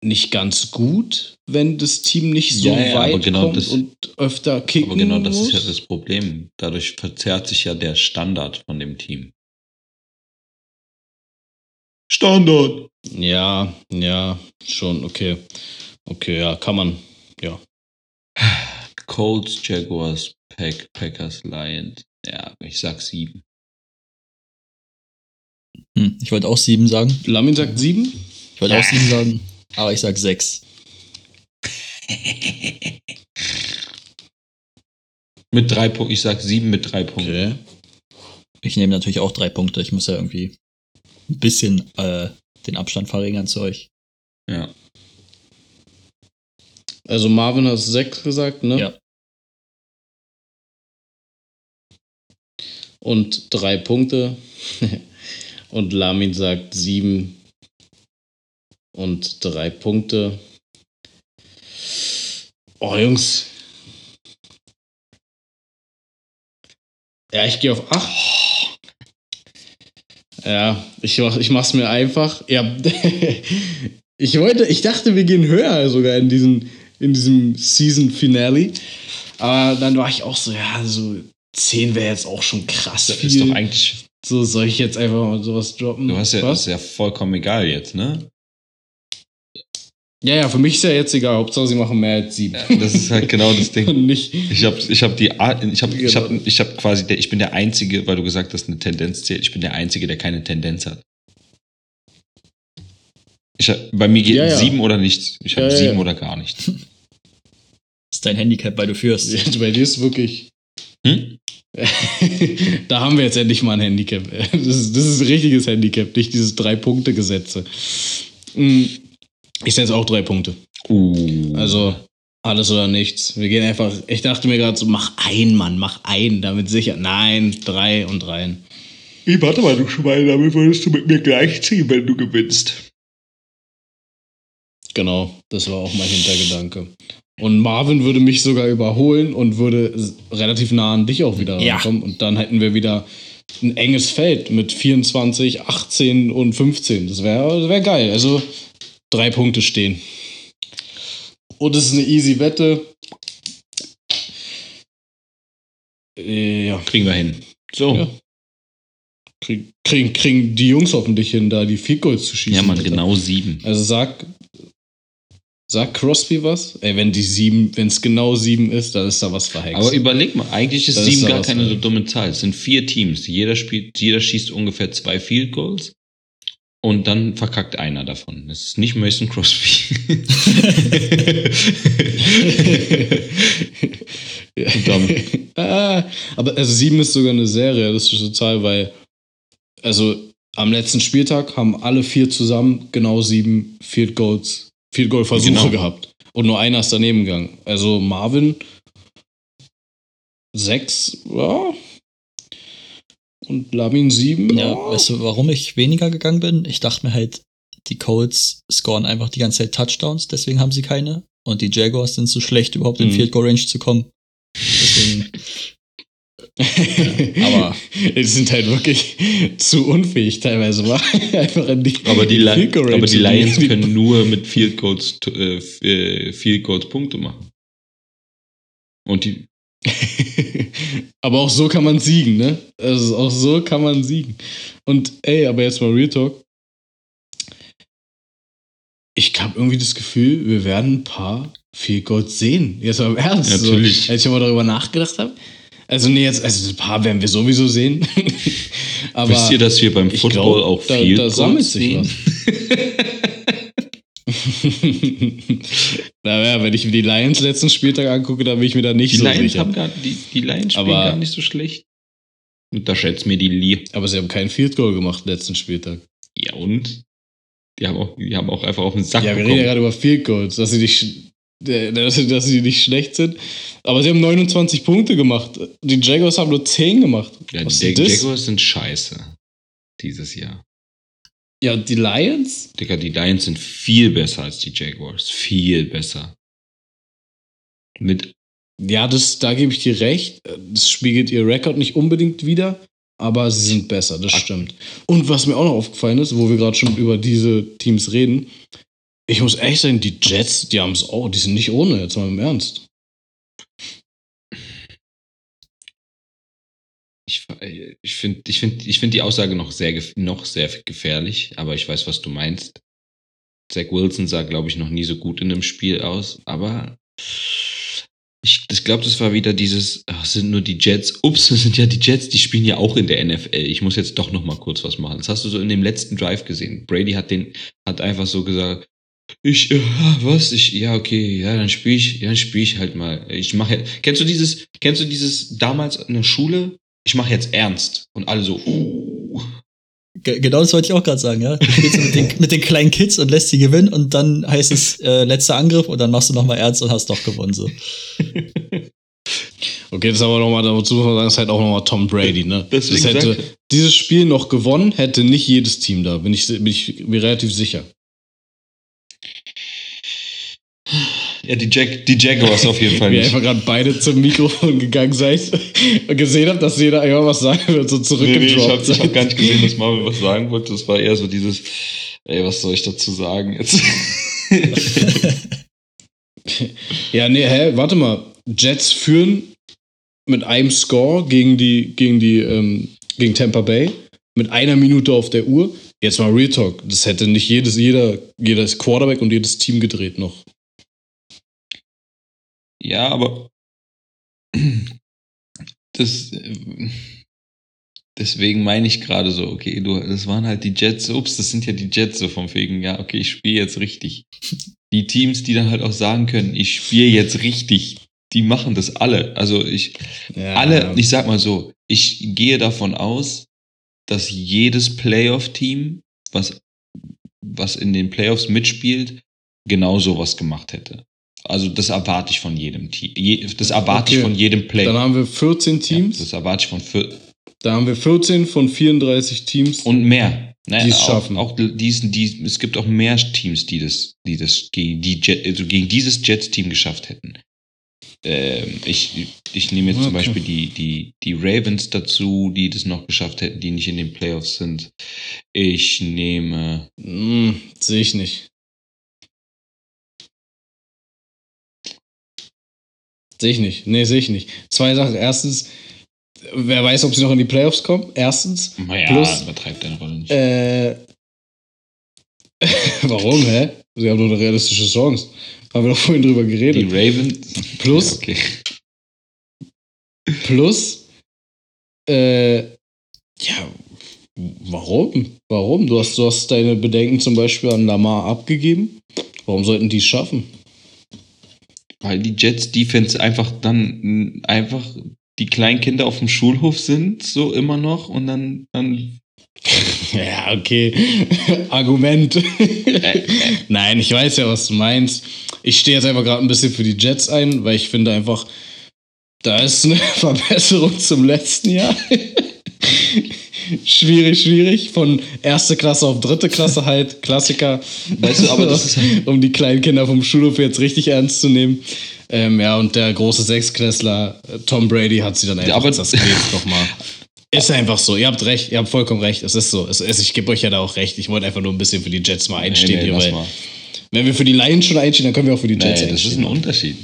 nicht ganz gut, wenn das Team nicht so Ja, ja, weit genau kommt das- und öfter kicken Aber genau das muss? ist ja das Problem. Dadurch verzerrt sich ja der Standard von dem Team. Standard! Ja, ja, schon, okay. Okay, ja, kann man, ja. Colts, Jaguars, Pack, Packers, Lions. Ja, ich sag sieben. Hm, ich wollte auch sieben sagen. Lamin sagt sieben? Ich wollte auch sieben sagen, aber ich sag sechs. [laughs] Mit drei Punkten. Ich sag sieben mit drei Punkten. Okay. Ich nehme natürlich auch drei Punkte. Ich muss ja irgendwie ein bisschen äh, den Abstand verringern zu euch. Ja. Also Marvin hat sechs gesagt, ne? Ja. Und drei Punkte. [laughs] und Lamin sagt sieben und drei Punkte. Oh, Jungs. Ja, ich gehe auf acht. Ja, ich, mach, ich mach's mir einfach. Ja, [laughs] ich wollte, ich dachte, wir gehen höher sogar in diesem, in diesem Season Finale. Aber dann war ich auch so, ja, so 10 wäre jetzt auch schon krass. Das viel. ist doch eigentlich. so soll ich jetzt einfach mal sowas droppen. Du hast ja, Was? ist ja vollkommen egal jetzt, ne? Ja, ja, für mich ist ja jetzt egal. Hauptsache, sie machen mehr als sieben. Das ist halt genau das Ding. [laughs] Und nicht. Ich habe ich hab die Art, ich habe ich Genau. hab, ich hab quasi, der, ich bin der Einzige, weil du gesagt hast, eine Tendenz zählt, ich bin der Einzige, der keine Tendenz hat. Ich hab, bei mir geht Ja, ja. sieben oder nichts. Ich habe Ja, ja, sieben ja. oder gar nichts. [laughs] Das ist dein Handicap, weil du führst. Jetzt bei dir ist wirklich. Hm? [laughs] da haben wir jetzt endlich mal ein Handicap. Das ist, das ist ein richtiges Handicap, nicht dieses Drei-Punkte-Gesetze. Mm, Ich setze auch drei Punkte. Uh. Also alles oder nichts. Wir gehen einfach. Ich dachte mir gerade so, mach ein, Mann, mach ein, damit sicher. Nein, drei und rein. Hey, warte mal, du Schwein, damit würdest du mit mir gleichziehen, wenn du gewinnst. Genau, das war auch mein Hintergedanke. Und Marvin würde mich sogar überholen und würde relativ nah an dich auch wieder Ja. rankommen. Und dann hätten wir wieder ein enges Feld mit 24, 18 und 15. Das wäre das wär geil. Also drei Punkte stehen. Und es ist eine easy Wette. Äh, Ja, Kriegen wir hin. So. Ja. krieg, kriegen, kriegen die Jungs hoffentlich hin, da die Field Goals zu schießen. Ja, Alter. genau sieben. Also sag, sag Crosby was? Ey, wenn die sieben, wenn es genau sieben ist, dann ist da was verhext. Aber überleg mal, eigentlich ist Das ist sieben gar was, keine so ey. dumme Zahl. Es sind vier Teams. Jeder spielt, jeder schießt ungefähr zwei Field Goals. Und dann verkackt einer davon. Das ist nicht Mason Crosby. [laughs] Ah, aber also sieben ist sogar eine sehr realistische Zahl, weil also am letzten Spieltag haben alle vier zusammen genau sieben Field Goals, Field Goal Versuche Genau. gehabt. Und nur einer ist daneben gegangen. Also Marvin sechs, ja. Und Lamin sieben. Ja, weißt du, warum ich weniger gegangen bin? Ich dachte mir halt, die Colts scoren einfach die ganze Zeit Touchdowns, deswegen haben sie keine. Und die Jaguars sind zu schlecht, überhaupt in Mhm. Field Goal Range zu kommen. Deswegen, [laughs] aber- die sind halt wirklich [laughs] zu unfähig teilweise, war [laughs] einfach in die, aber, die Li- Field Goal Range aber die. Lions können nur mit Field Goals, äh, äh, Field Goals Punkte machen. Und die, [laughs] aber auch so kann man siegen, ne? Also auch so kann man siegen. Und ey, aber jetzt mal Real Talk. Ich habe irgendwie das Gefühl, wir werden ein paar Field Goals sehen. Jetzt mal im Ernst. Natürlich. So, als ich mal darüber nachgedacht habe. Also nee, jetzt, also ein paar werden wir sowieso sehen. [laughs] aber wisst ihr, dass wir beim Football glaub, auch da- Field da Goals sammelt sich sehen? [laughs] [laughs] naja, wenn ich mir die Lions letzten Spieltag angucke, dann bin ich mir da nicht Die so Lions sicher. haben gar, die, die Lions spielen Aber- gar nicht so schlecht. Unterschätzt mir die Lee. Aber sie haben keinen Field Goal gemacht letzten Spieltag. Ja und? Die haben auch, die haben auch einfach auf den Sack Ja, wir reden bekommen. ja gerade über Field Goals, dass sie nicht, dass, sie- dass sie nicht schlecht sind. Aber sie haben 29 Punkte gemacht. Die Jaguars haben nur 10 gemacht. Ja, Was die das? Jaguars sind scheiße. Dieses Jahr. Ja, und die Lions? Digga, die Lions sind viel besser als die Jaguars. Viel besser. Mit, Ja, das, da gebe ich dir recht. Das spiegelt ihr Rekord nicht unbedingt wider, aber sie sind besser, das stimmt. Und was mir auch noch aufgefallen ist, wo wir gerade schon über diese Teams reden, ich muss ehrlich sagen, die Jets, die haben es auch, die sind nicht ohne, jetzt mal im Ernst. Ich ich finde ich find, ich find die Aussage noch sehr, noch sehr gefährlich, aber ich weiß, was du meinst. Zach Wilson sah, glaube ich, noch nie so gut in einem Spiel aus, aber Ich, ich glaube, das war wieder dieses, ach, sind nur die Jets. Ups, das sind ja die Jets, die spielen ja auch in der NFL. Ich muss jetzt doch noch mal kurz was machen. Das hast du so in dem letzten Drive gesehen. Brady hat den, hat einfach so gesagt, ich, äh, was? Ich, ja, okay, ja, dann spiele ich, ja, dann spiele ich halt mal. Ich mache, kennst du dieses, kennst du dieses damals in der Schule? Ich mache jetzt ernst. Und alle so, uh. Ge- Genau das wollte ich auch gerade sagen, ja. Du spielst mit den, mit den kleinen Kids und lässt sie gewinnen und dann heißt es äh, letzter Angriff und dann machst du nochmal ernst und hast doch gewonnen. So. [laughs] Okay, das ist aber nochmal dazu muss man sagen, das ist halt auch nochmal Tom Brady, ne? Deswegen das hätte, dieses Spiel noch gewonnen, hätte nicht jedes Team da, bin ich, bin ich mir relativ sicher. Ja, die, Jack, die Jaguars auf jeden [laughs] Fall Wie nicht. einfach gerade beide zum Mikrofon gegangen seid und gesehen habt, dass jeder einfach was sagen wird, so Nee, nee, ich zurückgedroppt habe gar nicht gesehen, dass [laughs] Marvel was sagen wollte. Das war eher so dieses, ey, was soll ich dazu sagen jetzt? [laughs] Ja, nee, hä, warte mal. Jets führen mit einem Score gegen die, gegen die, ähm, gegen Tampa Bay mit einer Minute auf der Uhr. Jetzt mal Real Talk. Das hätte nicht jedes, jeder, jedes Quarterback und jedes Team gedreht noch. Ja, aber das, deswegen meine ich gerade so, okay, du, das waren halt die Jets, ups, das sind ja die Jets so vom wegen, ja, okay, ich spiele jetzt richtig. Die Teams, die dann halt auch sagen können, ich spiele jetzt richtig, die machen das alle. Also ich, Ja, alle, ich sag mal so, ich gehe davon aus, dass jedes Playoff-Team, was, was in den Playoffs mitspielt, genau sowas gemacht hätte. Also das erwarte ich von jedem Team. Je, das erwarte ich Okay. von jedem Play. Dann haben wir 14 Teams. Ja, das erwarte ich von da haben wir 14 von 34 Teams. und mehr. Ne, Die es auch, schaffen. Auch diesen, die, es gibt auch mehr Teams, die das, die das gegen, die Jet, also gegen dieses Jets-Team geschafft hätten. Ähm, ich, ich nehme jetzt zum Okay. Beispiel die, die, die Ravens dazu, die das noch geschafft hätten, die nicht in den Playoffs sind. Ich nehme. Hm, Sehe ich nicht. Sehe ich nicht. Nee, sehe ich nicht. Zwei Sachen. Erstens, wer weiß, ob sie noch in die Playoffs kommen. Erstens. Naja, Plus- übertreibt deine Rolle nicht. Äh, [laughs] warum, hä? Sie haben doch eine realistische Chance. Haben wir doch vorhin drüber die geredet. Ravens. Plus, [laughs] Ja, okay. plus, äh, ja, warum? Warum? Du hast, du hast deine Bedenken zum Beispiel an Lamar abgegeben. Warum sollten die es schaffen? Weil die Jets Defense einfach dann einfach die kleinen Kinder auf dem Schulhof sind, so immer noch, und dann, dann [laughs] Ja, okay. [laughs] Argument. [laughs] Nein, ich weiß ja, was du meinst. Ich stehe jetzt einfach gerade ein bisschen für die Jets ein, weil ich finde einfach, da ist eine Verbesserung zum letzten Jahr. Schwierig, schwierig. Von erste Klasse auf dritte Klasse halt. Klassiker. Weißt du, aber das [laughs] ist halt- um die kleinen Kinder vom Schulhof jetzt richtig ernst zu nehmen. Ähm, ja, und der große Sechsklässler äh, Tom Brady hat sie dann einfach aber- zerskriegt nochmal. [laughs] Ist einfach so. Ihr habt recht, ihr habt vollkommen recht. Es ist so. Es ist, ich gebe euch ja da auch recht. Ich wollte einfach nur ein bisschen für die Jets mal einstehen Nee, nee, hier, weil wenn wir für die Lions schon einstehen, dann können wir auch für die Nee, Jets das ist einstehen. ein Unterschied.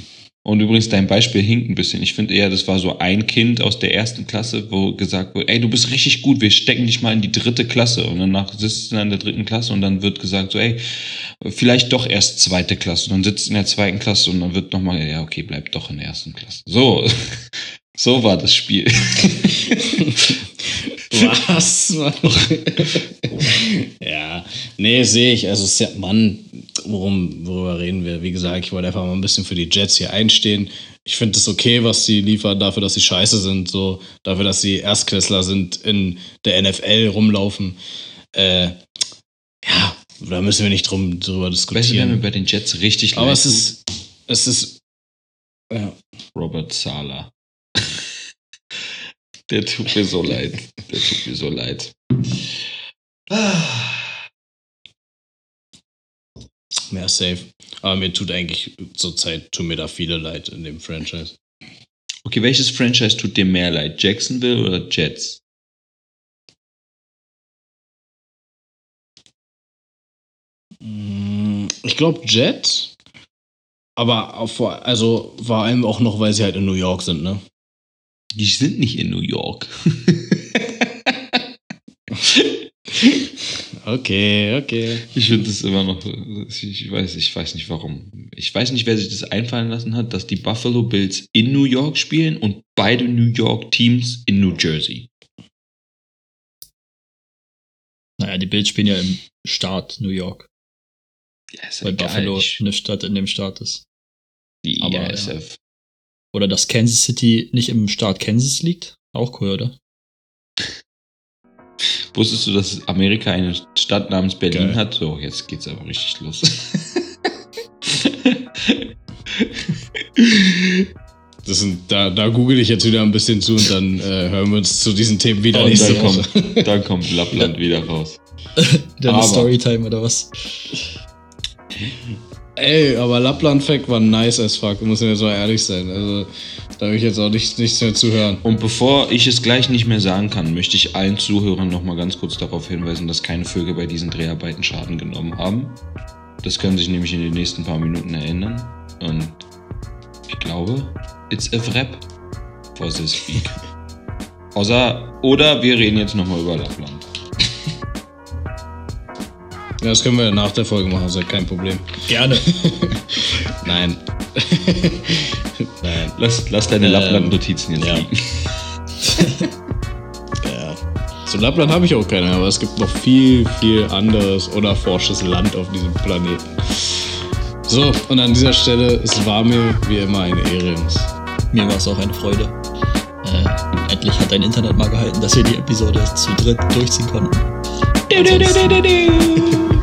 Und übrigens, dein Beispiel hinkt ein bisschen. Ich finde eher, das war so ein Kind aus der ersten Klasse, wo gesagt wird, ey, du bist richtig gut, wir stecken dich mal in die dritte Klasse. Und danach sitzt du in der dritten Klasse und dann wird gesagt so, ey, vielleicht doch erst zweite Klasse. Und dann sitzt du in der zweiten Klasse und dann wird nochmal, ja, okay, bleib doch in der ersten Klasse. So, [laughs] so war das Spiel. [laughs] Was? [laughs] Ja, nee, sehe ich. Also, ist ja, Mann, worum, worüber reden wir? Wie gesagt, ich wollte einfach mal ein bisschen für die Jets hier einstehen. Ich finde es okay, was sie liefern, dafür, dass sie scheiße sind, so, dafür, dass sie Erstklässler sind, in der NFL rumlaufen. Äh, ja, da müssen wir nicht drum, drüber Weißt du, mir diskutieren. bei den Jets richtig Aber leid es ist, es ist, ja? Robert Sala. Der tut mir so [laughs] leid. Der tut mir so leid. mehr safe. Aber mir tut eigentlich zurzeit, tun mir da viele leid in dem Franchise. Okay, welches Franchise tut dir mehr leid? Jacksonville oder Jets? Mm, Ich glaube Jet, aber vor, also vor allem auch noch, weil sie halt in New York sind, ne? Die sind nicht in New York. [laughs] Okay, okay. Ich finde das immer noch, ich weiß, ich weiß nicht warum. Ich weiß nicht, wer sich das einfallen lassen hat, dass die Buffalo Bills in New York spielen und beide New York Teams in New Jersey. Naja, die Bills spielen ja im Staat New York, Ja, ist weil ja Buffalo geil. Ich- eine Stadt in dem Staat ist. Die aber. ISF. Oder dass Kansas City nicht im Staat Kansas liegt. Auch cool, oder? Wusstest du, dass Amerika eine Stadt namens Berlin Geil. hat? So, jetzt geht's aber richtig los. [laughs] Das sind, da, da google ich jetzt wieder ein bisschen zu und dann äh, hören wir uns zu diesen Themen wieder Und nächste dann Woche. kommt, [laughs] dann kommt Lappland wieder raus. [laughs] Wieder eine Aber- Storytime oder was? Ey, aber Lappland-Fact war nice as fuck, muss mir so ehrlich sein. Also, da habe ich jetzt auch nicht, nichts mehr zu hören. Und bevor ich es gleich nicht mehr sagen kann, möchte ich allen Zuhörern nochmal ganz kurz darauf hinweisen, dass keine Vögel bei diesen Dreharbeiten Schaden genommen haben. Das können sich nämlich in den nächsten paar Minuten erinnern. Und ich glaube, it's a wrap for this week. Außer, oder wir reden jetzt nochmal über Lappland. Ja, das können wir nach der Folge machen, ist ja kein Problem. Gerne. [laughs] Nein. [laughs] Nein. Lass, lass deine Ähm, Lappland-Notizen jetzt ja. liegen. [laughs] Ja. Zu Lappland habe ich auch keine, aber es gibt noch viel, viel anderes unerforschtes Land auf diesem Planeten. So, und an dieser Stelle, es war mir wie immer eine Ehre, Jungs. Mir war es auch eine Freude. Äh, endlich hat dein Internet mal gehalten, dass wir die Episode zu dritt durchziehen konnten. Do do do do do do.